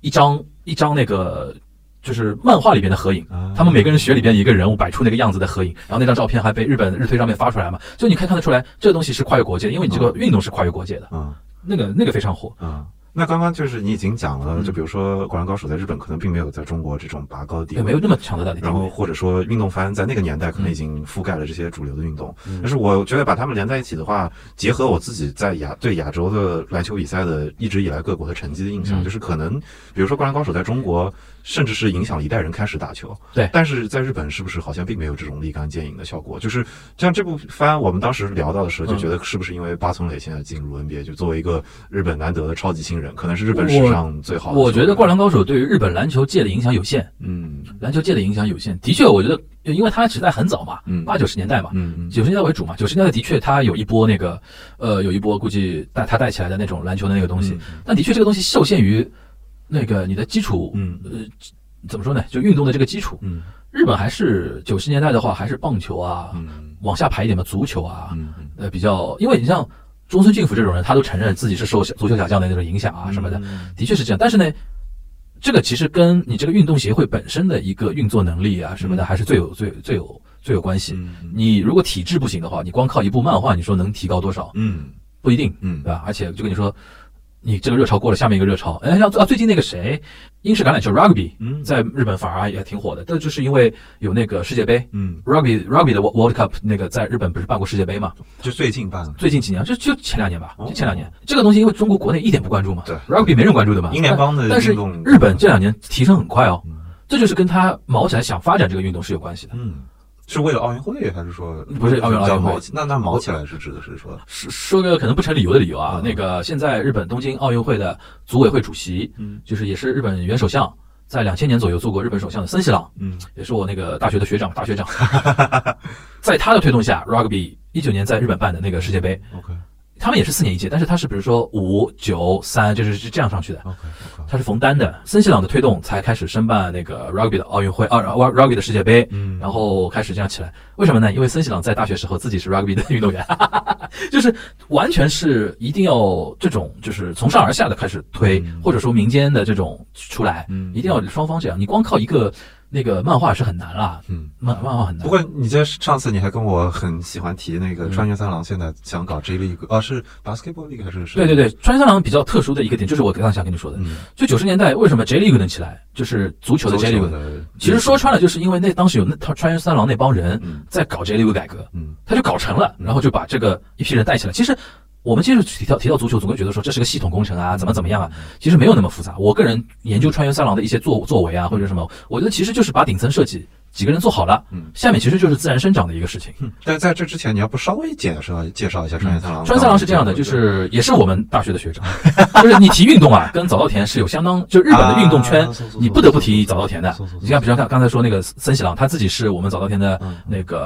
Speaker 2: 一张一张那个就是漫画里边的合影，
Speaker 1: 啊。
Speaker 2: 他们每个人学里边一个人物摆出那个样子的合影，然后那张照片还被日本日推上面发出来嘛，就你可以看得出来，这个东西是跨越国界的，因为你这个运动是跨越国界的，
Speaker 1: 嗯
Speaker 2: 那个那个非常火。
Speaker 1: 嗯。那刚刚就是你已经讲了，
Speaker 2: 嗯。
Speaker 1: 就比如说《灌篮高手》在日本可能并没有在中国这种拔高的地
Speaker 2: 也
Speaker 1: 位，
Speaker 2: 没有那么强的大的地位。
Speaker 1: 然后或者说运动番在那个年代可能已经覆盖了这些主流的运动，但是我觉得把它们连在一起的话，结合我自己在亚对亚洲的篮球比赛的一直以来各国的成绩的印象，
Speaker 2: 嗯。
Speaker 1: 就是可能比如说《灌篮高手》在中国甚至是影响了一代人开始打球，
Speaker 2: 对
Speaker 1: 但是在日本是不是好像并没有这种立竿见影的效果？就是像这部番，我们当时聊到的时候就觉得是不是因为八村垒现在进入 NBA，就作为一个日本难得的超级新人，可能是日本史上最好的。
Speaker 2: 我觉得《灌篮高手》对于日本篮球界的影响有限，
Speaker 1: 嗯
Speaker 2: 篮球界的影响有限。的确，我觉得，因为它时代很早嘛，
Speaker 1: 嗯
Speaker 2: 八九十年代嘛，九十年代为主嘛。九十年代的确，它有一波那个，呃，有一波估计带它带起来的那种篮球的那个东西。
Speaker 1: 嗯
Speaker 2: 但的确，这个东西受限于那个你的基础，
Speaker 1: 嗯
Speaker 2: 呃，怎么说呢？就运动的这个基础。
Speaker 1: 嗯
Speaker 2: 日本还是九十年代的话，还是棒球啊，
Speaker 1: 嗯
Speaker 2: 往下排一点嘛，足球啊，呃，比较，因为你像中村俊辅这种人，他都承认自己是受足球小将的那种影响啊什么的，的确是这样。但是呢，这个其实跟你这个运动协会本身的一个运作能力啊什么的，
Speaker 3: 嗯
Speaker 2: 还是最有最最有最有关系。
Speaker 3: 嗯
Speaker 2: 你如果体质不行的话，你光靠一部漫画，你说能提高多少？
Speaker 3: 嗯
Speaker 2: 不一定，
Speaker 3: 嗯
Speaker 2: 对吧？而且就跟你说，你这个热潮过了，下面一个热潮，哎，像啊最近那个谁，英式橄榄球 rugby
Speaker 3: 嗯
Speaker 2: 在日本反而也挺火的，这就是因为有那个世界杯。
Speaker 3: 嗯
Speaker 2: ，rugby rugby 的 World Cup 那个在日本不是办过世界杯嘛？
Speaker 3: 就最近办的，
Speaker 2: 最近几年，就就前两年吧，
Speaker 3: 哦
Speaker 2: 就前两年。这个东西因为中国国内一点不关注嘛，
Speaker 3: 对
Speaker 2: ，rugby 没人关注的嘛。
Speaker 3: 英联邦的
Speaker 2: 但但是日本这两年提升很快哦，
Speaker 3: 嗯
Speaker 2: 这就是跟他毛起来想发展这个运动是有关系的。
Speaker 3: 嗯，是为了奥运会还是说
Speaker 2: 不是奥运奥运会。
Speaker 3: 那那毛起来是指的是说，
Speaker 2: 说说个可能不成理由的理由啊，
Speaker 3: 嗯。
Speaker 2: 那个现在日本东京奥运会的组委会主席，
Speaker 3: 嗯。
Speaker 2: 就是也是日本原首相，在两千年左右做过日本首相的森喜朗，
Speaker 3: 嗯。
Speaker 2: 也是我那个大学的学长，大学长，在他的推动下，rugby 一九年在日本办的那个世界杯
Speaker 3: ，，OK
Speaker 2: 他们也是四年一届，但是他是比如说五九三，就是是这样上去的。
Speaker 3: OK
Speaker 2: 他是冯丹的，森西朗的推动才开始申办那个 rugby 的奥运会，啊，rugby 的世界杯，
Speaker 3: 嗯
Speaker 2: 然后开始这样起来。为什么呢？因为森西朗在大学时候自己是 rugby 的运动员，就是完全是一定要这种就是从上而下的开始推，
Speaker 3: 嗯
Speaker 2: 或者说民间的这种出来，
Speaker 3: 嗯
Speaker 2: 一定要双方这样。你光靠一个那个漫画是很难啦，
Speaker 3: 嗯。
Speaker 2: 漫漫画很难
Speaker 3: 不。过你在上次你还跟我很喜欢提那个
Speaker 2: 嗯
Speaker 3: 川原三郎现在想搞 J League，哦是 Basketball League 还是是？
Speaker 2: 对对对，川三郎比较特殊的一个点，就是我刚才想跟你说的，
Speaker 3: 嗯，
Speaker 2: 就九十年代为什么 J League 能起来，就是足球的 J League。其实说穿了，就是因为那当时有那他川原三郎那帮人
Speaker 3: 嗯
Speaker 2: 在搞 J League 改革，
Speaker 3: 嗯
Speaker 2: 他就搞成了，然后就把这个一批人带起来。其实我们其实提到提到足球，总会觉得说这是个系统工程啊，怎么怎么样啊？其实没有那么复杂。我个人研究川原三郎的一些作作为啊，或者什么，我觉得其实就是把顶层设计几个人做好了，
Speaker 3: 嗯
Speaker 2: 下面其实就是自然生长的一个事情。
Speaker 3: 嗯，但在这之前，你要不稍微介绍介绍一下川原三郎？
Speaker 2: 川三郎是这样的，就是也是我们大学的学长，就是你提运动啊，跟早稻田是有相当，就日本的运动圈你不得不提早稻田的。你像比如像刚才说那个森喜朗，他自己是我们早稻田的
Speaker 3: 嗯
Speaker 2: 那个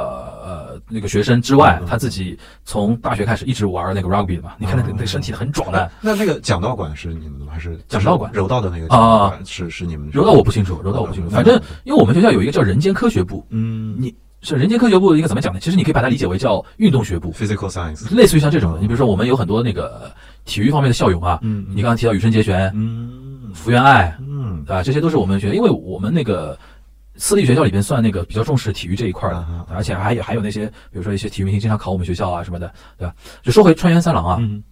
Speaker 2: 呃那个学生之外
Speaker 3: 嗯，
Speaker 2: 他自己从大学开始一直玩那个 rugby 的嘛。你看那那个身体很壮的，
Speaker 3: 那那个讲道馆是你们的吗？还是
Speaker 2: 讲道馆
Speaker 3: 柔道的那个啊是是你们
Speaker 2: 柔道我不清楚，柔道我不清楚。
Speaker 3: 嗯
Speaker 2: 反正因为我们学校有一个叫人间科学部，
Speaker 3: 嗯
Speaker 2: 你是人间科学部应该怎么讲呢？其实你可以把它理解为叫运动学部
Speaker 3: ，physical science，
Speaker 2: 类似于像这种的。你比如说我们有很多那个体育方面的校友啊，
Speaker 3: 嗯
Speaker 2: 你刚刚提到羽生结弦、
Speaker 3: 嗯
Speaker 2: 福原爱，
Speaker 3: 嗯
Speaker 2: 对吧？这些都是我们学校，因为我们那个私立学校里边算那个比较重视体育这一块的而且还有还有那些，比如说一些体育明星经常考我们学校啊什么的，对吧？就说回川原三郎啊，
Speaker 3: 嗯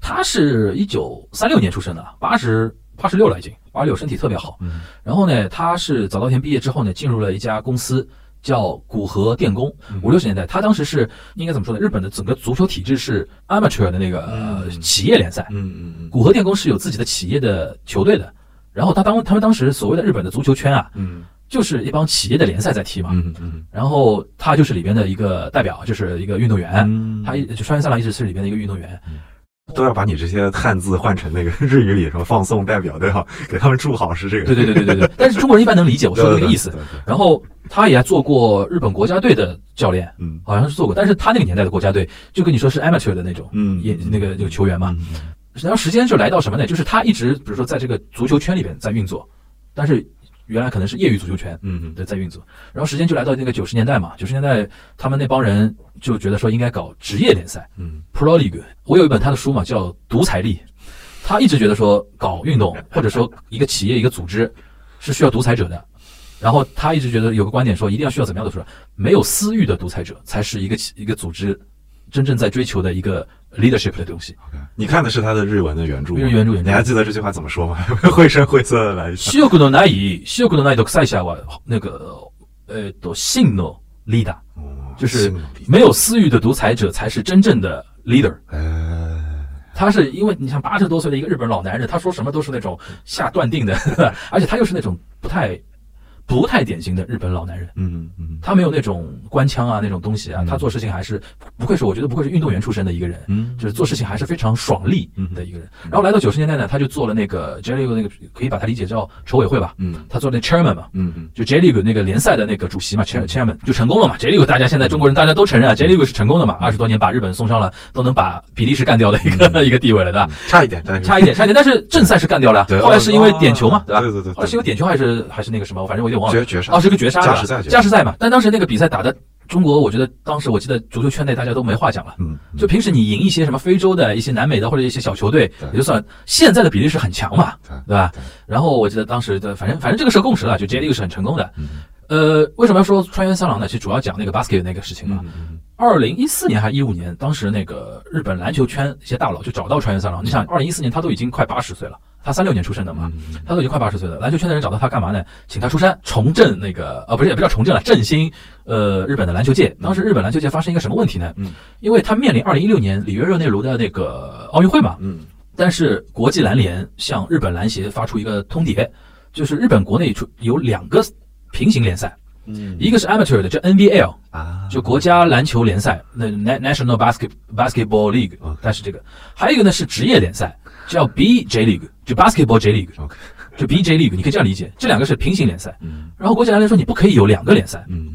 Speaker 2: 他是一九三六年出生的，八十八十六了已经，八十六身体特别好。
Speaker 3: 嗯
Speaker 2: 然后呢，他是早稻田毕业之后呢，进入了一家公司。叫古河电工，
Speaker 3: 嗯
Speaker 2: 五六十年代，他当时是应该怎么说呢？日本的整个足球体制是 amateur 的那个、企业联赛，
Speaker 3: 嗯嗯嗯
Speaker 2: 古河电工是有自己的企业的球队的。然后他当他们当时所谓的日本的足球圈啊，
Speaker 3: 嗯
Speaker 2: 就是一帮企业的联赛在踢嘛。
Speaker 3: 嗯嗯
Speaker 2: 然后他就是里边的一个代表，就是一个运动员。
Speaker 3: 嗯，
Speaker 2: 他一就川原三郎一直是里边的一个运动员。
Speaker 3: 都要把你这些汉字换成那个 日语里什么放送代表都要给他们注好是这个，
Speaker 2: 对对对对对对。但是中国人一般能理解我说的那个意思然后他也做过日本国家队的教练，
Speaker 3: 嗯
Speaker 2: 好像是做过。但是他那个年代的国家队，就跟你说是 amateur 的那种，
Speaker 3: 嗯
Speaker 2: 也那个那个球员嘛。
Speaker 3: 嗯
Speaker 2: 然后时间就来到什么呢？就是他一直比如说在这个足球圈里边在运作，但是原来可能是业余足球圈
Speaker 3: 嗯
Speaker 2: 对在运作。然后时间就来到那个九十年代嘛，九十年代他们那帮人就觉得说应该搞职业联赛
Speaker 3: 嗯
Speaker 2: （Pro League）。我有一本他的书嘛，叫《独裁力》，他一直觉得说搞运动 或者说一个企业一个组织是需要独裁者的。然后他一直觉得有个观点说，一定要需要怎么样的说，没有私欲的独裁者才是一个企一个组织真正在追求的一个 leadership 的东西。
Speaker 3: OK，你看的是他的日文的原著吗，
Speaker 2: 日原著原著
Speaker 3: 你还记得这句话怎么说吗？绘声绘色的来一下。
Speaker 2: 視欲のない視欲のない独裁者は那个呃と真の leader，
Speaker 3: 哦
Speaker 2: 就是
Speaker 3: 心理
Speaker 2: 没有私欲的独裁者才是真正的 leader。
Speaker 3: 呃，
Speaker 2: 他是因为你像八十多岁的一个日本老男人，他说什么都是那种下断定的，而且他又是那种不太 不太典型的日本老男人。
Speaker 3: 嗯嗯。
Speaker 2: 他没有那种官腔啊那种东西啊，
Speaker 3: 嗯。
Speaker 2: 他做事情还是不愧是我觉得不愧是运动员出身的一个人，
Speaker 3: 嗯。
Speaker 2: 就是做事情还是非常爽利的一个人。然后来到九十年代呢，他就做了那个 J League 那个可以把它理解叫筹委会吧，
Speaker 3: 嗯。
Speaker 2: 他做那 chairman 嘛，
Speaker 3: 嗯嗯。
Speaker 2: 就 J League 那个联赛的那个主席嘛，chair chairman 就成功了嘛。J League 大家现在中国人大家都承认啊，J League 是成功的嘛，二十多年把日本送上了都能把比利时干掉的一个、一个地位了，对吧？
Speaker 3: 嗯，差一点，
Speaker 2: 差一点，差一点，但是正赛是干掉了
Speaker 3: 对，
Speaker 2: 后来是因为点球嘛，对吧？
Speaker 3: 对对对对。
Speaker 2: 后来是因为点球还是还是那个什么，反正我有点忘了。
Speaker 3: 绝绝杀
Speaker 2: 哦，是个绝杀，
Speaker 3: 加时赛
Speaker 2: 加时赛嘛。但当时那个比赛打的中国我觉得当时我记得足球圈内大家都没话讲了。
Speaker 3: 嗯，
Speaker 2: 就平时你赢一些什么非洲的一些南美的或者一些小球队也就算，现在的比例是很强嘛，
Speaker 3: 对
Speaker 2: 对吧
Speaker 3: 对？
Speaker 2: 然后我记得当时的反正反正这个是共识了，就 J League 是很成功的。
Speaker 3: 嗯
Speaker 2: 呃，为什么要说川原三郎呢？其实主要讲那个 basket 那个事情嘛。
Speaker 3: 嗯
Speaker 2: 二零一四年还是一五年，当时那个日本篮球圈一些大佬就找到川原三郎。你想，二零一四年他都已经快八十岁了，他三六年出生的嘛，
Speaker 3: 嗯
Speaker 2: 他都已经快八十岁了。篮球圈的人找到他干嘛呢？请他出山，重振那个呃，不是也不叫重振了，振兴呃日本的篮球界。当时日本篮球界发生一个什么问题呢？
Speaker 3: 嗯，
Speaker 2: 因为他面临二零一六年里约热内卢的那个奥运会嘛，
Speaker 3: 嗯
Speaker 2: 但是国际篮联向日本篮协发出一个通牒，就是日本国内出有两个平行联赛，
Speaker 3: 嗯
Speaker 2: 一个是 amateur 的，叫 NBL，
Speaker 3: 啊，
Speaker 2: 就国家篮球联赛，那 Na- National Basket Basketball
Speaker 3: League，OK
Speaker 2: 它是这个，还有一个呢是职业联赛，叫 BJ League，就 Basketball J
Speaker 3: League，OK，
Speaker 2: 就 BJ League，你可以这样理解，这两个是平行联赛。
Speaker 3: 嗯
Speaker 2: 然后国际篮联说你不可以有两个联赛，
Speaker 3: 嗯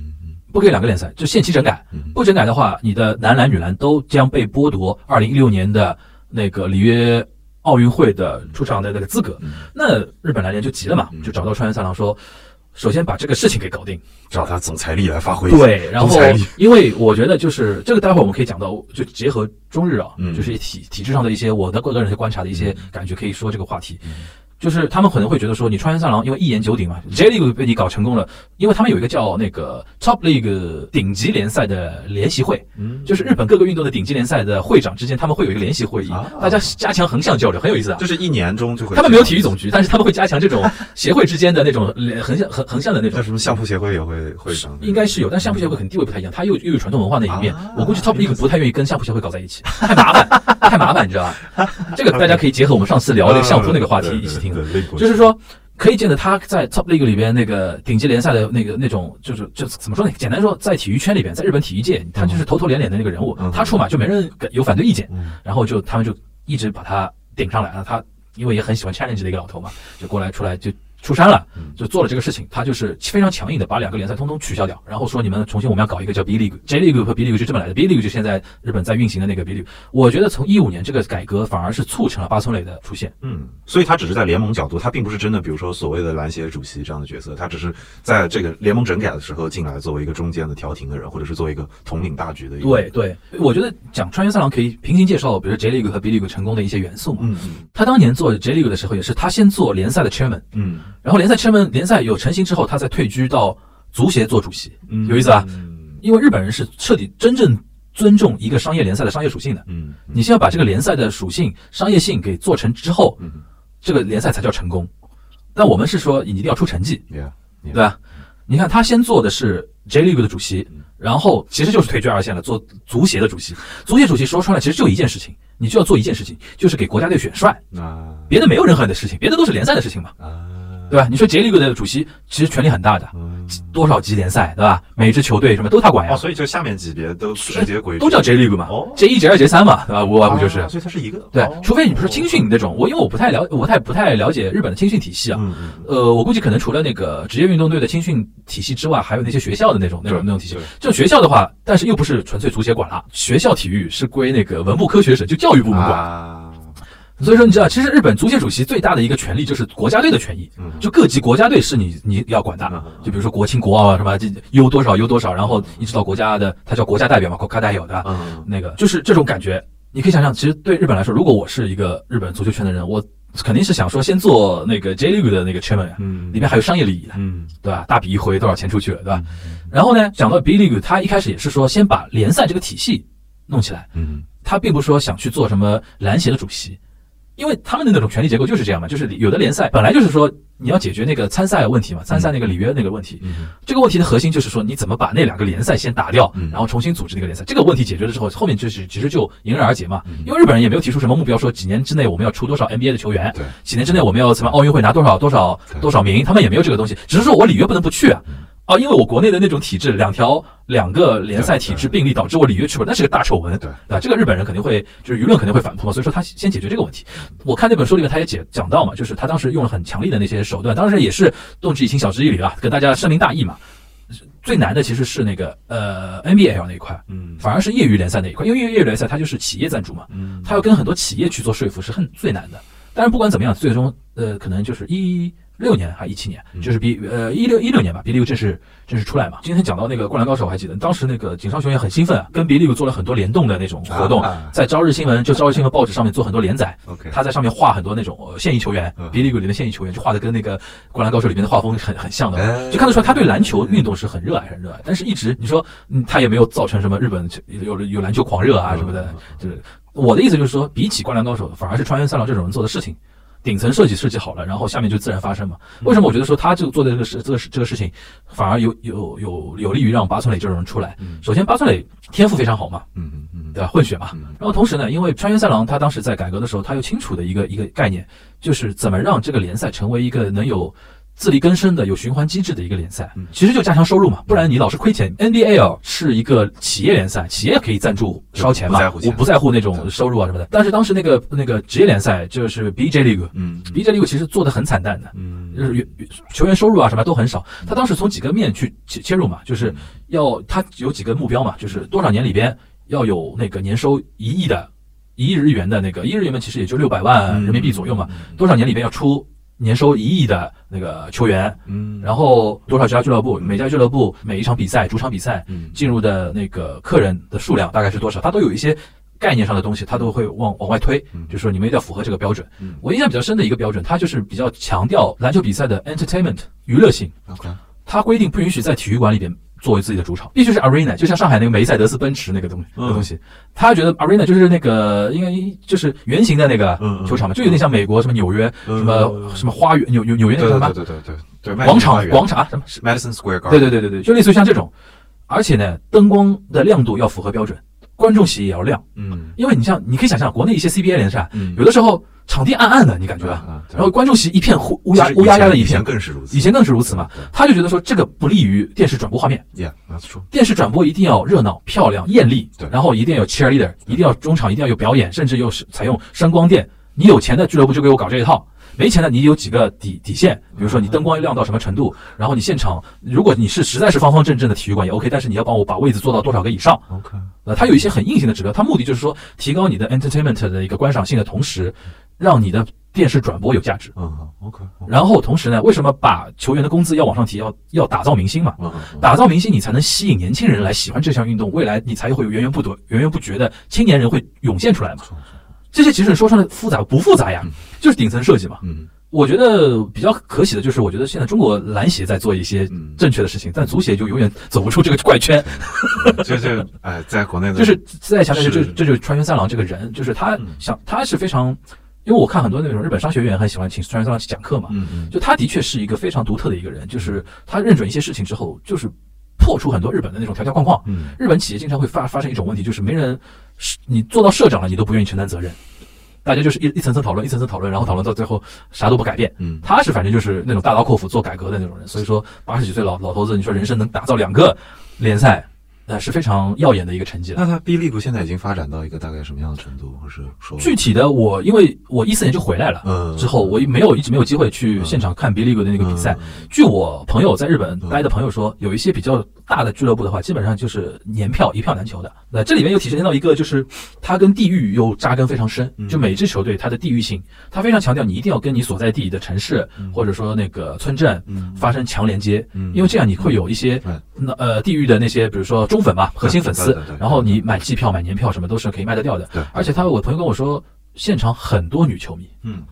Speaker 2: 不可以两个联赛，就限期整改。
Speaker 3: 嗯
Speaker 2: 不整改的话，你的男篮、女篮都将被剥夺二零一六年的那个里约奥运会的出场的那个资格。
Speaker 3: 嗯
Speaker 2: 那日本篮联就急了嘛
Speaker 3: 嗯，
Speaker 2: 就找到川原三郎说，首先把这个事情给搞定。
Speaker 3: 找他总裁力来发挥，
Speaker 2: 对，然后因为我觉得就是这个，待会儿我们可以讲到，就结合中日啊，
Speaker 3: 嗯
Speaker 2: 就是体体制上的一些我的个人观察的一些感觉，可以说这个话题。就是他们可能会觉得说，你川原三郎因为一言九鼎嘛，J League 被你搞成功了，因为他们有一个叫那个 Top League 顶级联赛的联席会，
Speaker 3: 嗯
Speaker 2: 就是日本各个运动的顶级联赛的会长之间，他们会有一个联席会议
Speaker 3: 啊，
Speaker 2: 大家加强横向交流，很有意思啊。
Speaker 3: 就是一年中就会，
Speaker 2: 他们没有体育总局，但是他们会加强这种协会之间的那种联横向横横向的那种
Speaker 3: 那什么相扑协会也会会长，
Speaker 2: 应该是有，但相扑协会可能地位不太一样，它又又有传统文化那一面
Speaker 3: 啊。
Speaker 2: 我估计 Top League 不太愿意跟相扑协会搞在一起，太麻烦，太麻烦，你知道吧？这个大家可以结合我们上次聊那个相扑那个话题 一起听。就是说，可以见得他在 Top League 里边那个顶级联赛的那个那种，就是就怎么说呢？简单说，在体育圈里边，在日本体育界，他就是头头脸脸的那个人物
Speaker 3: 嗯，
Speaker 2: 他出马就没人有反对意见，
Speaker 3: 嗯
Speaker 2: 然后就他们就一直把他顶上来了。他因为也很喜欢 challenge 的一个老头嘛，就过来出来就出山了
Speaker 3: 嗯，
Speaker 2: 就做了这个事情。他就是非常强硬的把两个联赛通通取消掉，然后说你们重新我们要搞一个叫 B League、J League 和 B League 就这么来的。B League 就现在日本在运行的那个 B League。我觉得从一五年这个改革反而是促成了八村垒的出现。
Speaker 3: 嗯，所以他只是在联盟角度，他并不是真的，比如说所谓的篮协主席这样的角色，他只是在这个联盟整改的时候进来作为一个中间的调停的人，或者是作为一个统领大局的一个。
Speaker 2: 对，对，我觉得讲川原三郎可以平行介绍，比如说 J League 和 B League 成功的一些元素嘛。
Speaker 3: 嗯嗯
Speaker 2: 他当年做 J League 的时候，也是他先做联赛的 chairman，
Speaker 3: 嗯
Speaker 2: 然后联赛 chairman 联赛有成型之后，他再退居到足协做主席，
Speaker 3: 嗯，
Speaker 2: 有意思啊？
Speaker 3: 嗯
Speaker 2: 因为日本人是彻底真正尊重一个商业联赛的商业属性的。
Speaker 3: 嗯
Speaker 2: 你先要把这个联赛的属性、商业性给做成之后，
Speaker 3: 嗯
Speaker 2: 这个联赛才叫成功。但我们是说你一定要出成绩
Speaker 3: ，，Yeah，
Speaker 2: 对吧？你看他先做的是 J League 的主席
Speaker 3: 嗯，
Speaker 2: 然后其实就是退居二线了，做足协的主席。足协主席说穿了，其实就一件事情，你就要做一件事情，就是给国家队选帅，
Speaker 3: 啊
Speaker 2: 别的没有任何的事情，别的都是联赛的事情嘛，
Speaker 3: 啊，
Speaker 2: 对吧？你说 J League 的主席其实权力很大的，
Speaker 3: 嗯
Speaker 2: 多少级联赛，对吧？每支球队什么都他管呀
Speaker 3: 哦，，所以就下面级别都直接归
Speaker 2: 都叫 J League 嘛
Speaker 3: 哦
Speaker 2: ，J 一、J 二、J 三嘛，对吧？无外乎就是
Speaker 3: 啊。所以它是一个
Speaker 2: 对
Speaker 3: 哦，
Speaker 2: 除非你不是青训那种，我因为我不太了，我太不太了解日本的青训体系啊。呃，我估计可能除了那个职业运动队的青训体系之外，还有那些学校的那种那种那种体系
Speaker 3: 对。
Speaker 2: 这种学校的话，但是又不是纯粹足协管了，学校体育是归那个文部科学省，就教育部门管。
Speaker 3: 啊，
Speaker 2: 所以说，你知道，其实日本足协主席最大的一个权利就是国家队的权益，
Speaker 3: 嗯
Speaker 2: 就各级国家队是你你要管的
Speaker 3: 嗯。
Speaker 2: 就比如说国青、国奥啊什么，这优多少优多少，然后一直到国家的，他叫国家代表嘛，国家代表对吧？
Speaker 3: 嗯
Speaker 2: 那个就是这种感觉。你可以想象，其实对日本来说，如果我是一个日本足球圈的人，我肯定是想说先做那个 J League 的那个 chairman 里面还有商业利益的，
Speaker 3: 嗯
Speaker 2: 对吧？大笔一挥，多少钱出去了，对吧？然后呢，讲到 B League，他一开始也是说先把联赛这个体系弄起来，
Speaker 3: 嗯
Speaker 2: 他并不是说想去做什么篮协的主席，因为他们的那种权力结构就是这样嘛，就是有的联赛本来就是说你要解决那个参赛问题嘛，参赛那个里约那个问题，
Speaker 3: 嗯
Speaker 2: 这个问题的核心就是说，你怎么把那两个联赛先打掉
Speaker 3: 嗯，
Speaker 2: 然后重新组织那个联赛。这个问题解决了之后，后面就是其实就迎刃而解嘛。
Speaker 3: 嗯。
Speaker 2: 因为日本人也没有提出什么目标，说几年之内我们要出多少 NBA 的球员，
Speaker 3: 对。
Speaker 2: 几年之内我们要什么奥运会拿多少多少多少名，他们也没有这个东西，只是说我里约不能不去啊。
Speaker 3: 嗯
Speaker 2: 啊，因为我国内的那种体制，两条两个联赛体制并立，导致我里约去不了，那是个大丑闻，
Speaker 3: 对
Speaker 2: 吧？这个日本人肯定会，就是舆论肯定会反扑嘛，所以说他先解决这个问题。我看那本书里面他也解讲到嘛，就是他当时用了很强力的那些手段，当时也是动之以情，晓之以理啊，跟大家深明大义嘛。最难的其实是那个呃 NBL 那一块，
Speaker 3: 嗯
Speaker 2: 反而是业余联赛那一块，因为业余联赛它就是企业赞助嘛，
Speaker 3: 嗯
Speaker 2: 他要跟很多企业去做说服是很最难的。但是不管怎么样，最终呃可能就是一六年还一七年，
Speaker 3: 嗯。
Speaker 2: 就是比呃一六一六年吧，比利 u 正式正式出来嘛。今天讲到那个《灌篮高手》，我还记得当时那个井上雄也很兴奋啊，跟比利 u 做了很多联动的那种活动，在朝日新闻就朝日新闻报纸上面做很多连载他在上面画很多那种呃现役球员
Speaker 3: 嗯，
Speaker 2: 比利 u 里面的现役球员，就画的跟那个《灌篮高手》里面的画风很很像的，
Speaker 3: 哎。
Speaker 2: 就看得出来他对篮球运动是很热爱很热爱，但是一直你说嗯他也没有造成什么日本有有篮球狂热啊什么的，就是我的意思就是说，比起《灌篮高手》，反而是川原三郎这种人做的事情。顶层设计设计好了，然后下面就自然发生嘛。为什么我觉得说他这个做的这个事这个事这个事情，反而有有有有利于让巴村磊这种人出来？
Speaker 3: 嗯
Speaker 2: 首先，巴村磊天赋非常好嘛，
Speaker 3: 嗯嗯嗯，
Speaker 2: 对吧？混血嘛。
Speaker 3: 嗯
Speaker 2: 然后同时呢，因为川原三郎他当时在改革的时候，他又清楚的一个一个概念，就是怎么让这个联赛成为一个能有自力更生的、有循环机制的一个联赛
Speaker 3: 嗯。
Speaker 2: 其实就加强收入嘛，不然你老是亏钱。NBL 是一个企业联赛，企业可以赞助烧钱嘛我不在乎那种收入啊什么的。但是当时那个那个职业联赛就是 BJ League。
Speaker 3: 嗯
Speaker 2: BJ League 其实做的很惨淡的，
Speaker 3: 嗯
Speaker 2: 就是球员收入啊什么都很少。他当时从几个面去切切入嘛，就是要他有几个目标嘛，就是多少年里边要有那个年收一亿的，一亿日元的那个一亿日元嘛，其实也就六百万人民币左右嘛。多少年里边要出年收一亿的那个球员，
Speaker 3: 嗯，
Speaker 2: 然后多少家俱乐部，每家俱乐部每一场比赛主场比赛
Speaker 3: 嗯。
Speaker 2: 进入的那个客人的数量大概是多少，他都有一些概念上的东西，他都会往往外推，就是说你们一定要符合这个标准。
Speaker 3: 嗯。
Speaker 2: 我印象比较深的一个标准，它就是比较强调篮球比赛的 entertainment 娱乐性
Speaker 3: ，OK，
Speaker 2: 它规定不允许在体育馆里边作为自己的主场，必须是 arena，就像上海那个梅赛德斯奔驰那个东西、
Speaker 3: 嗯。
Speaker 2: 那个东西，他觉得 arena 就是那个应该就是圆形的那个球场嘛，就有点像美国什么纽约
Speaker 3: 嗯
Speaker 2: 什么什么花园纽纽纽约那
Speaker 3: 对
Speaker 2: 个什么
Speaker 3: 对对对对对，
Speaker 2: 广场广场啊什么。
Speaker 3: Madison Square Garden，
Speaker 2: 对对对对对，就类似于像这种，而且呢，灯光的亮度要符合标准，观众席也要亮，
Speaker 3: 嗯。
Speaker 2: 因为你像你可以想象，国内一些 CBA 联赛，
Speaker 3: 嗯。
Speaker 2: 有的时候场地暗暗的，你感觉吧，
Speaker 3: 啊，
Speaker 2: 然后观众席一片乌乌鸦乌压压的一片
Speaker 3: 以前，更是如此，
Speaker 2: 以前更是如此嘛。他就觉得说这个不利于电视转播画面。
Speaker 3: True，
Speaker 2: 电视转播一定要热闹、漂亮、艳丽
Speaker 3: 对，
Speaker 2: 然后一定要有 cheerleader，一定要中场一定要有表演，甚至又是采用声光电。你有钱的俱乐部就给我搞这一套，没钱的你有几个底底线，比如说你灯光要亮到什么程度，然后你现场如果你是实在是方方正正的体育馆也 OK，但是你要帮我把位子做到多少个以上。
Speaker 3: OK，
Speaker 2: 呃，它有一些很硬性的指标，它目的就是说提高你的 entertainment 的一个观赏性的同时，让你的电视转播有价值。
Speaker 3: 嗯好，OK，
Speaker 2: 然后同时呢，为什么把球员的工资要往上提？要要打造明星嘛？打造明星，你才能吸引年轻人来喜欢这项运动，未来你才会有源源不绝、源源不绝的青年人会涌现出来嘛。这些其实说上来复杂不复杂呀
Speaker 3: 嗯，
Speaker 2: 就是顶层设计嘛。
Speaker 3: 嗯
Speaker 2: 我觉得比较可喜的就是，我觉得现在中国篮协在做一些
Speaker 3: 嗯
Speaker 2: 正确的事情，但足协就永远走不出这个怪圈。
Speaker 3: 嗯，就 是哎，在国内的
Speaker 2: 就是再强调，就是这这就是川原三郎这个人，就是他
Speaker 3: 嗯
Speaker 2: 想他是非常，因为我看很多那种日本商学院很喜欢请川原三郎去讲课嘛，
Speaker 3: 嗯嗯
Speaker 2: 就他的确是一个非常独特的一个人，就是他认准一些事情之后，就是破除很多日本的那种条条框框。
Speaker 3: 嗯
Speaker 2: 日本企业经常会发发生一种问题，就是没人，是你做到社长了，你都不愿意承担责任，大家就是一一层层讨论，一层层讨论，然后讨论到最后啥都不改变。
Speaker 3: 嗯
Speaker 2: 他是反正就是那种大刀阔斧做改革的那种人，所以说八十几岁老老头子，你说人生能打造两个联赛，那是非常耀眼的一个成绩了。
Speaker 3: 那他 B League 现在已经发展到一个大概什么样的程度，或是说
Speaker 2: 具体的我，因为我一四年就回来了，
Speaker 3: 嗯
Speaker 2: 之后我没有一直没有机会去现场看 B League 的那个比赛。据我朋友在日本待的朋友说，有一些比较大的俱乐部的话，基本上就是年票一票难求的。那这里面又体现到一个，就是它跟地域又扎根非常深。就每支球队它的地域性，它非常强调你一定要跟你所在地的城市或者说那个村镇发生强连接，因为这样你会有一些
Speaker 3: 嗯。
Speaker 2: 那呃地域的那些，比如说忠粉嘛、核心粉丝然后你买季票、买年票什么都是可以卖得掉的
Speaker 3: 对。
Speaker 2: 而且他我朋友跟我说，现场很多女球迷，
Speaker 3: 嗯。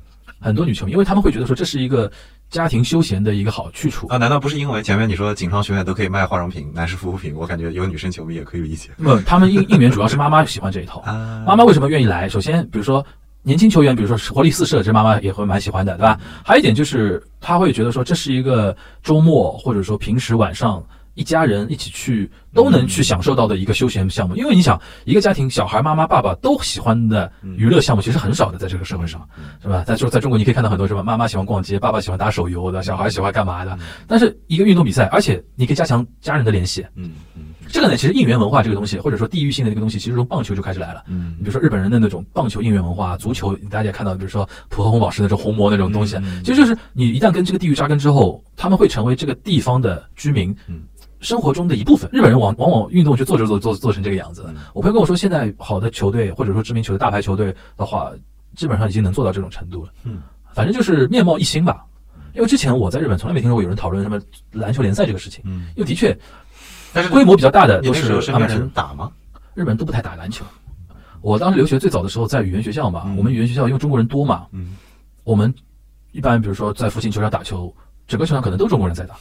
Speaker 2: 很多女球迷，因为他们会觉得说这是一个家庭休闲的一个好去处。
Speaker 3: 啊，难道不是因为前面你说锦商学院都可以卖化妆品、男士护肤品，我感觉有女生球迷也可以理解
Speaker 2: 那么他们应应援主要是妈妈喜欢这一套。
Speaker 3: 啊
Speaker 2: 妈妈为什么愿意来？首先，比如说年轻球员，比如说活力四射，这妈妈也会蛮喜欢的，对吧？还有一点就是，她会觉得说这是一个周末或者说平时晚上。一家人一起去都能去享受到的一个休闲项目，因为你想，一个家庭小孩、妈妈、爸爸都喜欢的娱乐项目，其实很少的，在这个社会上，是吧？在说在中国，你可以看到很多什么妈妈喜欢逛街，爸爸喜欢打手游的，小孩喜欢干嘛的。但是一个运动比赛，而且你可以加强家人的联系，
Speaker 3: 嗯嗯
Speaker 2: 这个呢，其实应援文化这个东西，或者说地域性的这个东西，其实从棒球就开始来了。
Speaker 3: 嗯
Speaker 2: 你比如说日本人的那种棒球应援文化，足球大家也看到，比如说普和红宝石那种红魔那种东西，
Speaker 3: 嗯
Speaker 2: 其实就是你一旦跟这个地域扎根之后，他们会成为这个地方的居民。
Speaker 3: 嗯
Speaker 2: 生活中的一部分，日本人往往往运动就做着做做做成这个样子。我朋友跟我说，现在好的球队或者说知名球队、大牌球队的话，基本上已经能做到这种程度了。
Speaker 3: 嗯，
Speaker 2: 反正就是面貌一新吧。因为之前我在日本从来没听说过有人讨论什么篮球联赛这个事情，
Speaker 1: 嗯，
Speaker 2: 因为的确
Speaker 1: 但是
Speaker 2: 规模比较大的都是阿马球
Speaker 1: 身边人，打吗？
Speaker 2: 日本人都不太打篮球。我当时留学最早的时候在语言学校嘛，
Speaker 1: 嗯
Speaker 2: 我们语言学校因为中国人多嘛，
Speaker 1: 嗯，
Speaker 2: 我们一般比如说在附近球场打球，整个球场可能都是中国人在打，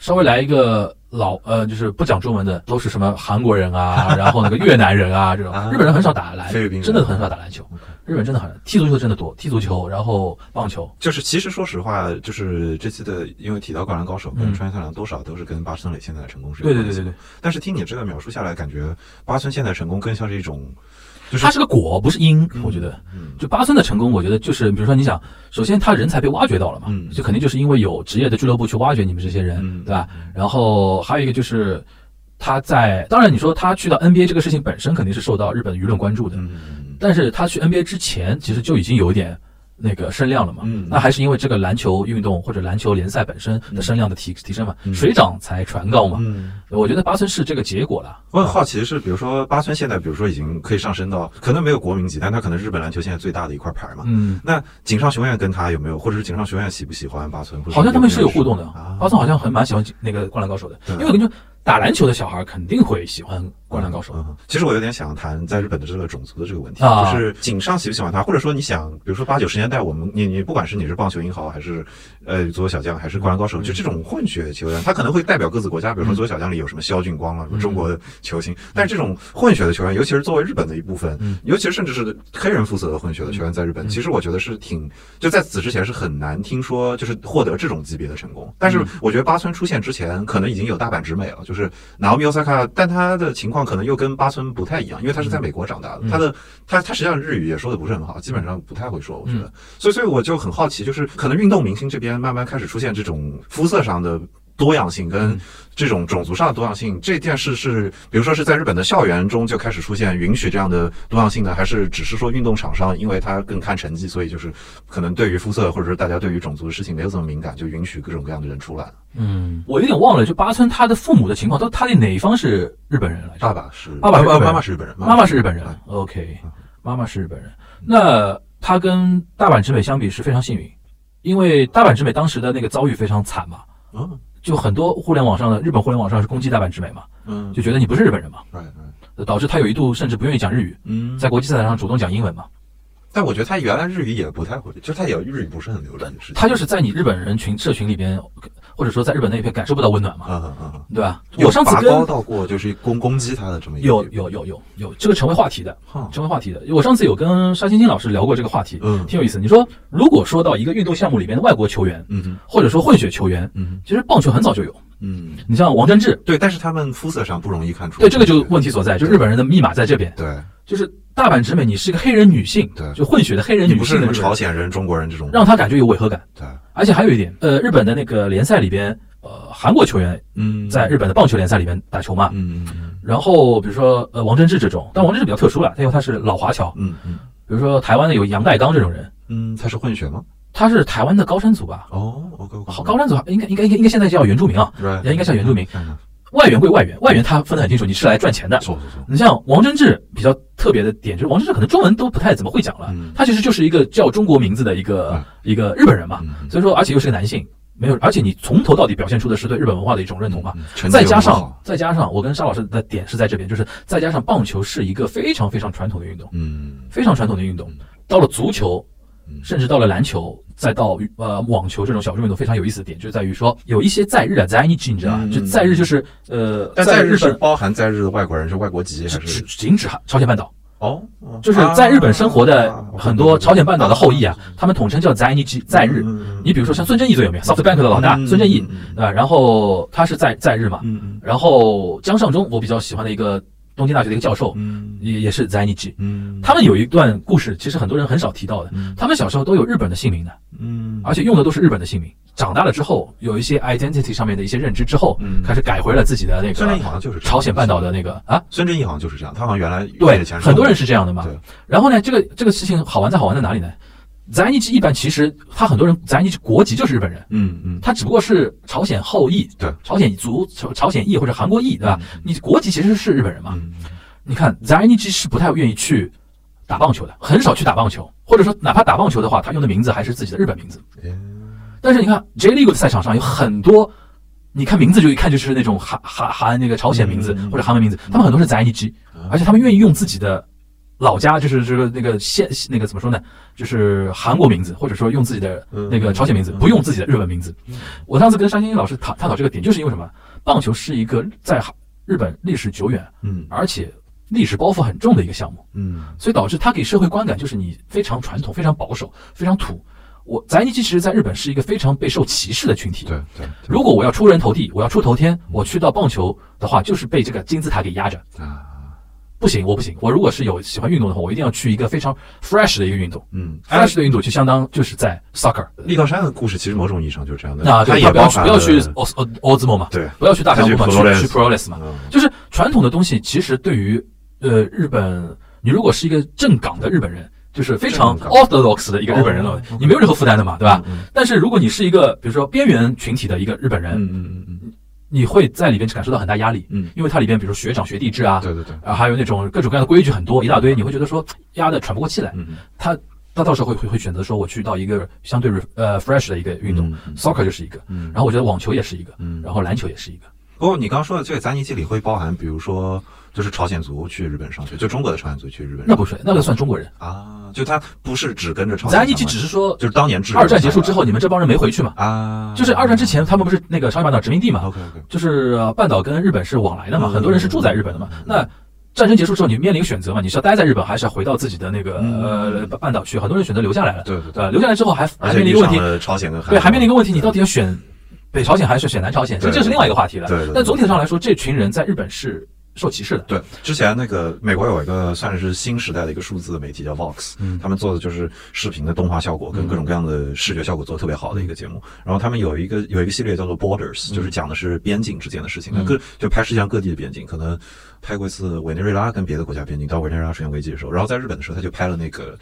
Speaker 2: 稍微来一个老呃就是不讲中文的，都是什么韩国人啊，然后那个越南人啊这种。
Speaker 1: 啊，
Speaker 2: 日本人很少打篮
Speaker 1: 菲律宾，
Speaker 2: 真的很少打篮球。日本真的很踢足球真的多，踢足球，然后棒球，
Speaker 1: 就是其实说实话，就是这次的，因为提到《灌篮高手》跟
Speaker 2: 嗯《
Speaker 1: 穿越太郎》，多少都是跟八村垒现在的成功是有关系的。
Speaker 2: 对对对对对，
Speaker 1: 但是听你这个描述下来，感觉八村现在成功更像是一种，就是
Speaker 2: 它是个果，不是因，我觉得。
Speaker 1: 嗯
Speaker 2: 就巴村的成功，我觉得就是，比如说你想，首先他人才被挖掘到了嘛，
Speaker 1: 嗯
Speaker 2: 就肯定就是因为有职业的俱乐部去挖掘你们这些人，
Speaker 1: 嗯
Speaker 2: 对吧？然后还有一个就是他在，当然你说他去到 NBA 这个事情本身肯定是受到日本舆论关注的，
Speaker 1: 嗯
Speaker 2: 但是他去 NBA 之前其实就已经有一点那个声量了嘛，
Speaker 1: 嗯
Speaker 2: 那还是因为这个篮球运动或者篮球联赛本身的声量的提提升嘛，
Speaker 1: 嗯
Speaker 2: 水涨才船高嘛，
Speaker 1: 嗯。
Speaker 2: 我觉得八村是这个结果了。
Speaker 1: 我很好奇的是，比如说八村现在，比如说已经可以上升到可能没有国民级，但他可能日本篮球现在最大的一块牌嘛。
Speaker 2: 嗯，
Speaker 1: 那井上雄彦跟他有没有，或者是井上雄彦喜不喜欢八村？
Speaker 2: 好像他们是有互动的
Speaker 1: 啊。
Speaker 2: 八村好像很蛮喜欢那个《灌篮高手》的，因为我跟你说，打篮球的小孩肯定会喜欢《灌篮高手》。
Speaker 1: 嗯，其实我有点想谈在日本的这个种族的这个问题，
Speaker 2: 啊。
Speaker 1: 就是井上喜不喜欢他，或者说你想，比如说八九十年代，我们你你不管是你是棒球英豪，还是呃足球小将，还是灌篮高手，就这种混血球员，他可能会代表各自国家，比如说足球小将里有什么肖俊光了，什么中国的球星，但是这种混血的球员，尤其是作为日本的一部分，
Speaker 2: 嗯。
Speaker 1: 尤其是甚至是黑人肤色的混血的球员，在日本，其实我觉得是挺就在此之前是很难听说就是获得这种级别的成功，但是我觉得八村出现之前，可能已经有大阪直美了，就是 Naomi Osaka，但他的情况可能又跟八村不太一样，因为他是在美国长大的，他的他他实际上日语也说的不是很好，基本上不太会说，我觉得，所以所以我就很好奇，就是可能运动明星这边慢慢开始出现这种肤色上的。多样性跟这种种族上的多样性，这件事是，比如说是在日本的校园中就开始出现允许这样的多样性呢，还是只是说运动场上，因为它更看成绩，所以就是可能对于肤色或者是大家对于种族的事情没有这么敏感，就允许各种各样的人出来。
Speaker 2: 嗯，我有点忘了，就八村他的父母的情况，都他的哪一方是日本人来着？
Speaker 1: 爸爸是
Speaker 2: 爸爸是
Speaker 1: 妈妈是日本人，
Speaker 2: 妈妈是日本人
Speaker 1: 哎
Speaker 2: ，OK，妈妈是日本人。那他跟大阪直美相比是非常幸运，因为大阪直美当时的那个遭遇非常惨嘛，
Speaker 1: 嗯
Speaker 2: 就很多互联网上的日本互联网上是攻击大阪直美嘛，
Speaker 1: 嗯，
Speaker 2: 就觉得你不是日本人嘛
Speaker 1: ，right right，
Speaker 2: 导致他有一度甚至不愿意讲日语，
Speaker 1: 嗯，
Speaker 2: 在国际赛场上主动讲英文嘛。
Speaker 1: 但我觉得他原来日语也不太会，就是他也日语不是很流利。
Speaker 2: 他就是在你日本人群社群里边，或者说在日本那一片感受不到温暖嘛，
Speaker 1: 嗯嗯嗯，
Speaker 2: 对吧？
Speaker 1: 有
Speaker 2: 我上次
Speaker 1: 拔高
Speaker 2: 跟
Speaker 1: 到过就是攻攻击他的这么一个
Speaker 2: 有有有有有这个成为话题的，
Speaker 1: 哈
Speaker 2: 成为话题的。我上次有跟沙欣欣老师聊过这个话题，
Speaker 1: 嗯
Speaker 2: 挺有意思。你说，如果说到一个运动项目里面的外国球员，
Speaker 1: 嗯哼
Speaker 2: 或者说混血球员，
Speaker 1: 嗯
Speaker 2: 其实棒球很早就有。
Speaker 1: 嗯，
Speaker 2: 你像王贞治，
Speaker 1: 对，但是他们肤色上不容易看出。
Speaker 2: 对这个就问题所在，就日本人的密码在这边，
Speaker 1: 对，
Speaker 2: 就是大阪直美，你是一个黑人女性，
Speaker 1: 对。
Speaker 2: 就混血的黑人女
Speaker 1: 你不是什么朝鲜人、中国人这种，
Speaker 2: 让他感觉有违和感。
Speaker 1: 对，
Speaker 2: 而且还有一点，呃，日本的那个联赛里边，呃，韩国球员
Speaker 1: 嗯，
Speaker 2: 在日本的棒球联赛里边打球嘛，
Speaker 1: 嗯嗯
Speaker 2: 然后比如说呃王贞治这种，但王贞治比较特殊了，因为他是老华侨，
Speaker 1: 嗯嗯。
Speaker 2: 比如说台湾的有杨代刚这种人，
Speaker 1: 嗯，他是混血吗？
Speaker 2: 他是台湾的高山族吧？
Speaker 1: 哦，OK
Speaker 2: 好，高山族应该应该应该应该现在叫原住民啊
Speaker 1: ，，right，
Speaker 2: 应该叫原住民。
Speaker 1: 嗯
Speaker 2: 外援归外援，外援他分得很清楚，你是来赚钱的。
Speaker 1: 是是是，
Speaker 2: 你像王贞治比较特别的点，就是王贞治可能中文都不太怎么会讲了，
Speaker 1: 嗯。
Speaker 2: 他其实就是一个叫中国名字的一个、
Speaker 1: 嗯。
Speaker 2: 一个日本人嘛，
Speaker 1: 嗯
Speaker 2: 所以说而且又是个男性，没有，而且你从头到底表现出的是对日本文化的一种认同嘛。
Speaker 1: 嗯
Speaker 2: 再加上再加上我跟沙老师的点是在这边，就是再加上棒球是一个非常非常传统的运动，
Speaker 1: 嗯。
Speaker 2: 非常传统的运动，到了足球
Speaker 1: 嗯，
Speaker 2: 甚至到了篮球，再到呃网球这种小众运动，非常有意思的点就在于说，有一些在日啊，在你知道就在日就是呃，
Speaker 1: 但在日
Speaker 2: 本
Speaker 1: 包含在日的外国人，是外国籍
Speaker 2: 是
Speaker 1: 还是
Speaker 2: 只仅指朝鲜半岛，
Speaker 1: 哦？哦
Speaker 2: 就是在日本生活的
Speaker 1: 啊
Speaker 2: 很多朝鲜半岛的后裔啊，他们统称叫在日在日。
Speaker 1: 嗯
Speaker 2: 你比如说像孙正义最有名，SoftBank 的老大
Speaker 1: 嗯
Speaker 2: 孙正义
Speaker 1: 嗯嗯，
Speaker 2: 对吧？然后他是在在日嘛，然后江尚中我比较喜欢的一个东京大学的一个教授，
Speaker 1: 嗯
Speaker 2: 也也是在日籍。
Speaker 1: 嗯，
Speaker 2: 他们有一段故事，其实很多人很少提到的。
Speaker 1: 嗯
Speaker 2: 他们小时候都有日本的姓名的，
Speaker 1: 嗯
Speaker 2: 而且用的都是日本的姓名。长大了之后，有一些 identity 上面的一些认知之后，
Speaker 1: 嗯
Speaker 2: 开始改回了自己的那个
Speaker 1: 孙正义好
Speaker 2: 个
Speaker 1: 像就是
Speaker 2: 朝鲜半岛的那个啊，
Speaker 1: 孙正义好像就是这样，他好像原来
Speaker 2: 对，很多人是这样的嘛
Speaker 1: 对。
Speaker 2: 然后呢，这个这个事情好玩在好玩在哪里呢？在日籍一般其实他很多人在日籍国籍就是日本人，
Speaker 1: 嗯嗯。
Speaker 2: 他只不过是朝鲜后裔，
Speaker 1: 对。
Speaker 2: 朝鲜族、朝朝鲜裔或者韩国裔，对吧？你国籍其实是日本人嘛。
Speaker 1: 嗯。
Speaker 2: 你看在日籍是不太愿意去打棒球的，很少去打棒球，或者说哪怕打棒球的话，他用的名字还是自己的日本名字。
Speaker 1: 嗯
Speaker 2: 但是你看 J League 的赛场上有很多，你看名字就一看就是那种韩韩韩那个朝鲜名字或者韩文名字，他们很多是在 IG，而且他们愿意用自己的老家，就是这个那个现那个怎么说呢，就是韩国名字，或者说用自己的那个朝鲜名字，不用自己的日本名字。我上次跟山新老师探探讨这个点，就是因为什么？棒球是一个在日本历史久远，
Speaker 1: 嗯
Speaker 2: 而且历史包袱很重的一个项目。
Speaker 1: 嗯
Speaker 2: 所以导致它给社会观感就是你非常传统、非常保守、非常土。我宅尼基其实在日本是一个非常备受歧视的群体。
Speaker 1: 对对
Speaker 2: 如果我要出人头地，我要出头天，我去到棒球的话，就是被这个金字塔给压着。
Speaker 1: 啊
Speaker 2: 不行，我不行。我如果是有喜欢运动的话，我一定要去一个非常 fresh 的一个运动。
Speaker 1: 嗯
Speaker 2: ，fresh 的运动就相当就是在 soccer。
Speaker 1: 立道山的故事其实某种意义上就是这样的，
Speaker 2: 那
Speaker 1: 他也
Speaker 2: 不要去不要去欧欧欧兹莫嘛，
Speaker 1: 对
Speaker 2: 不要去大项目嘛，
Speaker 1: 去
Speaker 2: 去
Speaker 1: Pro
Speaker 2: 去
Speaker 1: Wrestling
Speaker 2: pro 嘛。
Speaker 1: 嗯
Speaker 2: 就是传统的东西，其实对于呃日本，你如果是一个正港的日本人，就是非常 orthodox 的一个日本人了
Speaker 1: 哦，
Speaker 2: 你没有任何负担的嘛，对吧？
Speaker 1: 嗯
Speaker 2: 但是如果你是一个比如说边缘群体的一个日本人，
Speaker 1: 嗯嗯嗯嗯
Speaker 2: 你会在里边感受到很大压力，
Speaker 1: 嗯，
Speaker 2: 因为它里边比如说学长学弟制啊，
Speaker 1: 对对对，
Speaker 2: 啊还有那种各种各样的规矩很多一大堆，你会觉得说压得喘不过气来。
Speaker 1: 嗯嗯
Speaker 2: 他他到时候会会会选择说我去到一个相对呃 fresh 的一个运动，soccer 就是一个，
Speaker 1: 嗯
Speaker 2: 然后我觉得网球也是一个，
Speaker 1: 嗯
Speaker 2: 然后篮球也是一个。
Speaker 1: 不过你刚刚说的这个杂尼基里会包含，比如说就是朝鲜族去日本上学，就中国的朝鲜族去日本
Speaker 2: 那不是，那个算中国人。
Speaker 1: 啊，就他不是只跟着朝鲜
Speaker 2: 咱一起只是说
Speaker 1: 就是当年
Speaker 2: 二战结束之后，你们这帮人没回去嘛？
Speaker 1: 啊，
Speaker 2: 就是二战之前，他们不是那个朝鲜半岛殖民地嘛
Speaker 1: ？OK OK，
Speaker 2: 就是呃半岛跟日本是往来的嘛，
Speaker 1: 嗯
Speaker 2: 很多人是住在日本的嘛。那战争结束之后，你面临选择嘛，你是要待在日本，还是要回到自己的那个
Speaker 1: 嗯
Speaker 2: 呃半岛去？很多人选择留下来了，
Speaker 1: 对对对？
Speaker 2: 留下来之后还还面临一个问题，对，还面临一个问题，你到底要选北朝鲜还是选南朝鲜？其实这是另外一个话题了。
Speaker 1: 对对对
Speaker 2: 但总体上来说，这群人在日本是受歧视的。
Speaker 1: 对，之前那个美国有一个算是新时代的一个数字媒体叫 Vox，
Speaker 2: 嗯。
Speaker 1: 他们做的就是视频的动画效果跟各种各样的视觉效果做的特别好的一个节目。然后他们有一个有一个系列叫做 Borders，就是讲的是边境之间的事情，各就拍世界上各地的边境，可能拍过一次委内瑞拉跟别的国家边境，到委内瑞拉出现危机的时候，然后在日本的时候他就拍了那个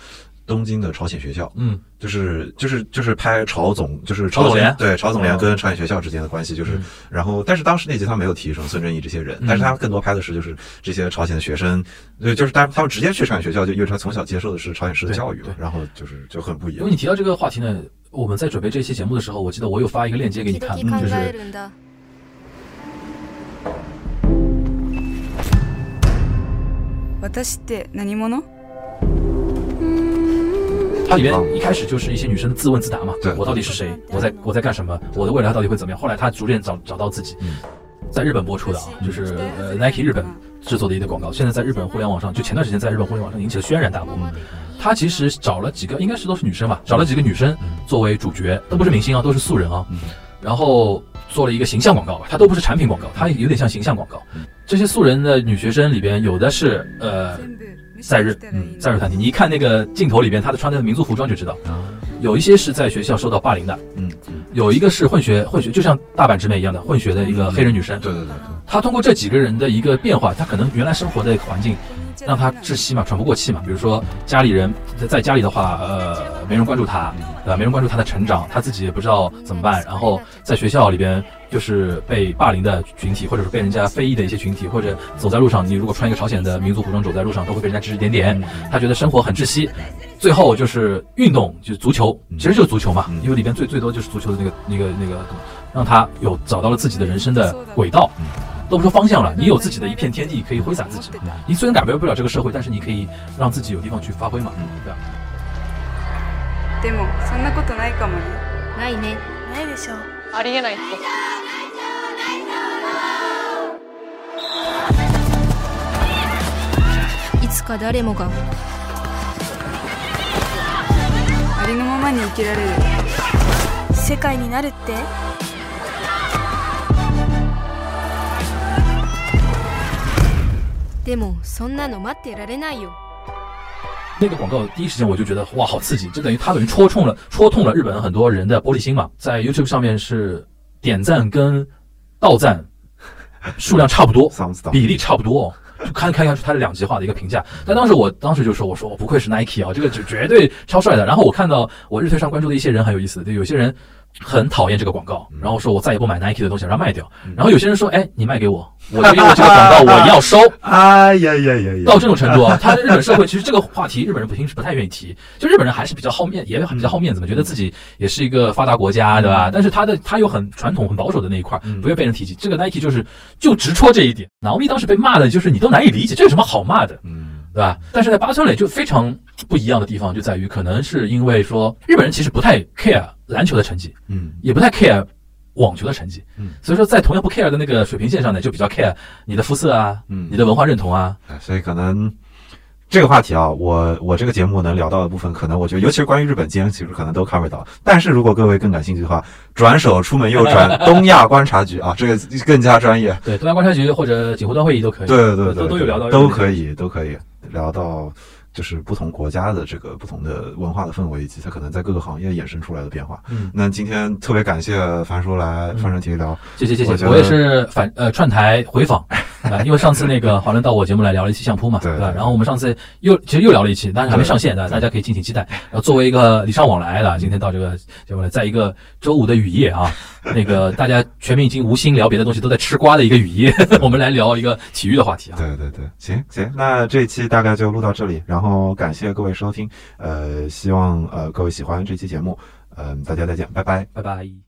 Speaker 1: 东京的朝鲜学校，
Speaker 2: 嗯，
Speaker 1: 就是就是就是拍朝总，就是朝鲜
Speaker 2: 朝总联
Speaker 1: 对朝总联
Speaker 2: 嗯
Speaker 1: 跟朝鲜学校之间的关系，就是、
Speaker 2: 嗯
Speaker 1: 然后但是当时那集他没有提什么孙正义这些人，
Speaker 2: 嗯
Speaker 1: 但是他更多拍的是就是这些朝鲜的学生，对，就是他他们直接去朝鲜学校，就因为他从小接受的是朝鲜式的
Speaker 2: 对
Speaker 1: 教育嘛
Speaker 2: 对，
Speaker 1: 然后就是就很不一样
Speaker 2: 因为。你提到这个话题呢，我们在准备这期节目的时候，我记得我有发一个链接给你看，
Speaker 4: 時々考
Speaker 2: 就是
Speaker 4: えるんだ
Speaker 5: 私って何者
Speaker 2: 它里面一开始就是一些女生的自问自答嘛
Speaker 1: 对，
Speaker 2: 我到底是谁？我在我在干什么？我的未来到底会怎么样？后来她逐渐找找到自己
Speaker 1: 嗯，
Speaker 2: 在日本播出的啊，就是呃 Nike 日本制作的一个广告，现在在日本互联网上，就前段时间在日本互联网上引起了轩然大波。他其实找了几个，应该是都是女生吧，找了几个女生作为主角，都不是明星啊，都是素人啊。然后做了一个形象广告吧，它都不是产品广告，它有点像形象广告。这些素人的女学生里边，有的是呃在日
Speaker 5: 嗯
Speaker 2: 在日团体，你一看那个镜头里边，他的穿的民族服装就知道，有一些是在学校受到霸凌的，
Speaker 1: 嗯嗯，
Speaker 2: 有一个是混血混血，就像大阪直美一样的混血的一个黑人女生。
Speaker 1: 对对对对，
Speaker 2: 她通过这几个人的一个变化，她可能原来生活的环境让他窒息嘛，喘不过气嘛。比如说家里人在在家里的话，呃，没人关注他，对吧？没人关注他的成长，他自己也不知道怎么办。然后在学校里边就是被霸凌的群体，或者是被人家非议的一些群体，或者走在路上，你如果穿一个朝鲜的民族服装走在路上，都会被人家指指点点。他觉得生活很窒息。最后就是运动，就是足球，其实就是足球嘛，
Speaker 1: 嗯
Speaker 2: 因为里边最最多就是足球的那个那个那个，让他有找到了自己的人生的轨道。都不说方向了，你有自己的一片天地可以挥洒自己。你虽然改变不了这个社会，但是你可以让自己有地方去发挥嘛，对吧？
Speaker 5: でもそんなことないかもね
Speaker 4: ないね
Speaker 6: ないでしょ
Speaker 7: ありえないって
Speaker 4: いつか誰もが
Speaker 5: ありのままに生きられる
Speaker 6: 世界になるって
Speaker 4: でもそんなの待ってられないよ
Speaker 2: 那个广告第一时间我就觉得哇，好刺激！就等于它等于戳中了戳痛了日本很多人的玻璃心嘛。在 YouTube 上面是点赞跟到赞数量差不多，
Speaker 1: thumbs down，
Speaker 2: 比例差不多哦。就看看下去，它是两极化的一个评价。但当时我当时就说，我说我不愧是 Nike 啊，这个绝绝对超帅的。然后我看到我日推上关注的一些人很有意思，对，有些人 很讨厌这个广告，然后说我再也不买 Nike 的东西，然后卖掉。
Speaker 1: 嗯
Speaker 2: 然后有些人说，哎，你卖给我，我就因为这个广告我要收。
Speaker 1: 哎呀呀呀呀！
Speaker 2: 到这种程度啊，他日本社会其实这个话题，日本人不平时不太愿意提。就日本人还是比较好面，也比较好面子嘛，觉得自己也是一个发达国家，对吧？但是他的他有很传统、很保守的那一块，
Speaker 1: 嗯
Speaker 2: 不会被人提起。这个 Nike 就是就直戳这一点。劳密当时被骂的就是你都难以理解，这有什么好骂的？
Speaker 1: 嗯
Speaker 2: 对吧？但是在巴村垒就非常不一样的地方就在于，可能是因为说日本人其实不太 care 篮球的成绩，
Speaker 1: 嗯。
Speaker 2: 也不太 care 网球的成绩，
Speaker 1: 嗯，
Speaker 2: 所以说在同样不 care 的那个水平线上呢，就比较 care 你的肤色啊，
Speaker 1: 嗯。
Speaker 2: 你的文化认同啊，
Speaker 1: 哎所以可能这个话题啊，我我这个节目能聊到的部分，可能我觉得，尤其是关于日本，今天其实可能都 cover 到。但是如果各位更感兴趣的话，转手出门右转东亚观察局啊，这个更加专业。
Speaker 2: 对，东亚观察局或者锦湖端会议都可以，
Speaker 1: 对对对对，
Speaker 2: 都都有聊到，
Speaker 1: 都可以都可以聊到。就是不同国家的这个不同的文化的氛围，以及它可能在各个行业衍生出来的变化。
Speaker 2: 嗯，
Speaker 1: 那今天特别感谢樊叔来翻转体育聊，
Speaker 2: 谢谢谢谢，
Speaker 1: 我
Speaker 2: 我也是反呃串台回访啊，因为上次那个华伦到我节目来聊了一期相扑嘛，
Speaker 1: 对
Speaker 2: 吧？然后我们上次又其实又聊了一期，但是还没上线的，大家可以敬请期待。然后作为一个礼尚往来的，今天到这个节目来，在一个周五的雨夜啊，那个大家全民已经无心聊别的东西，都在吃瓜的一个雨夜，我们来聊一个体育的话题啊。
Speaker 1: 对对对，行行，那这一期大概就录到这里，然后感谢各位收听，呃，希望呃各位喜欢这期节目，嗯、大家再见，拜拜。
Speaker 2: 拜拜。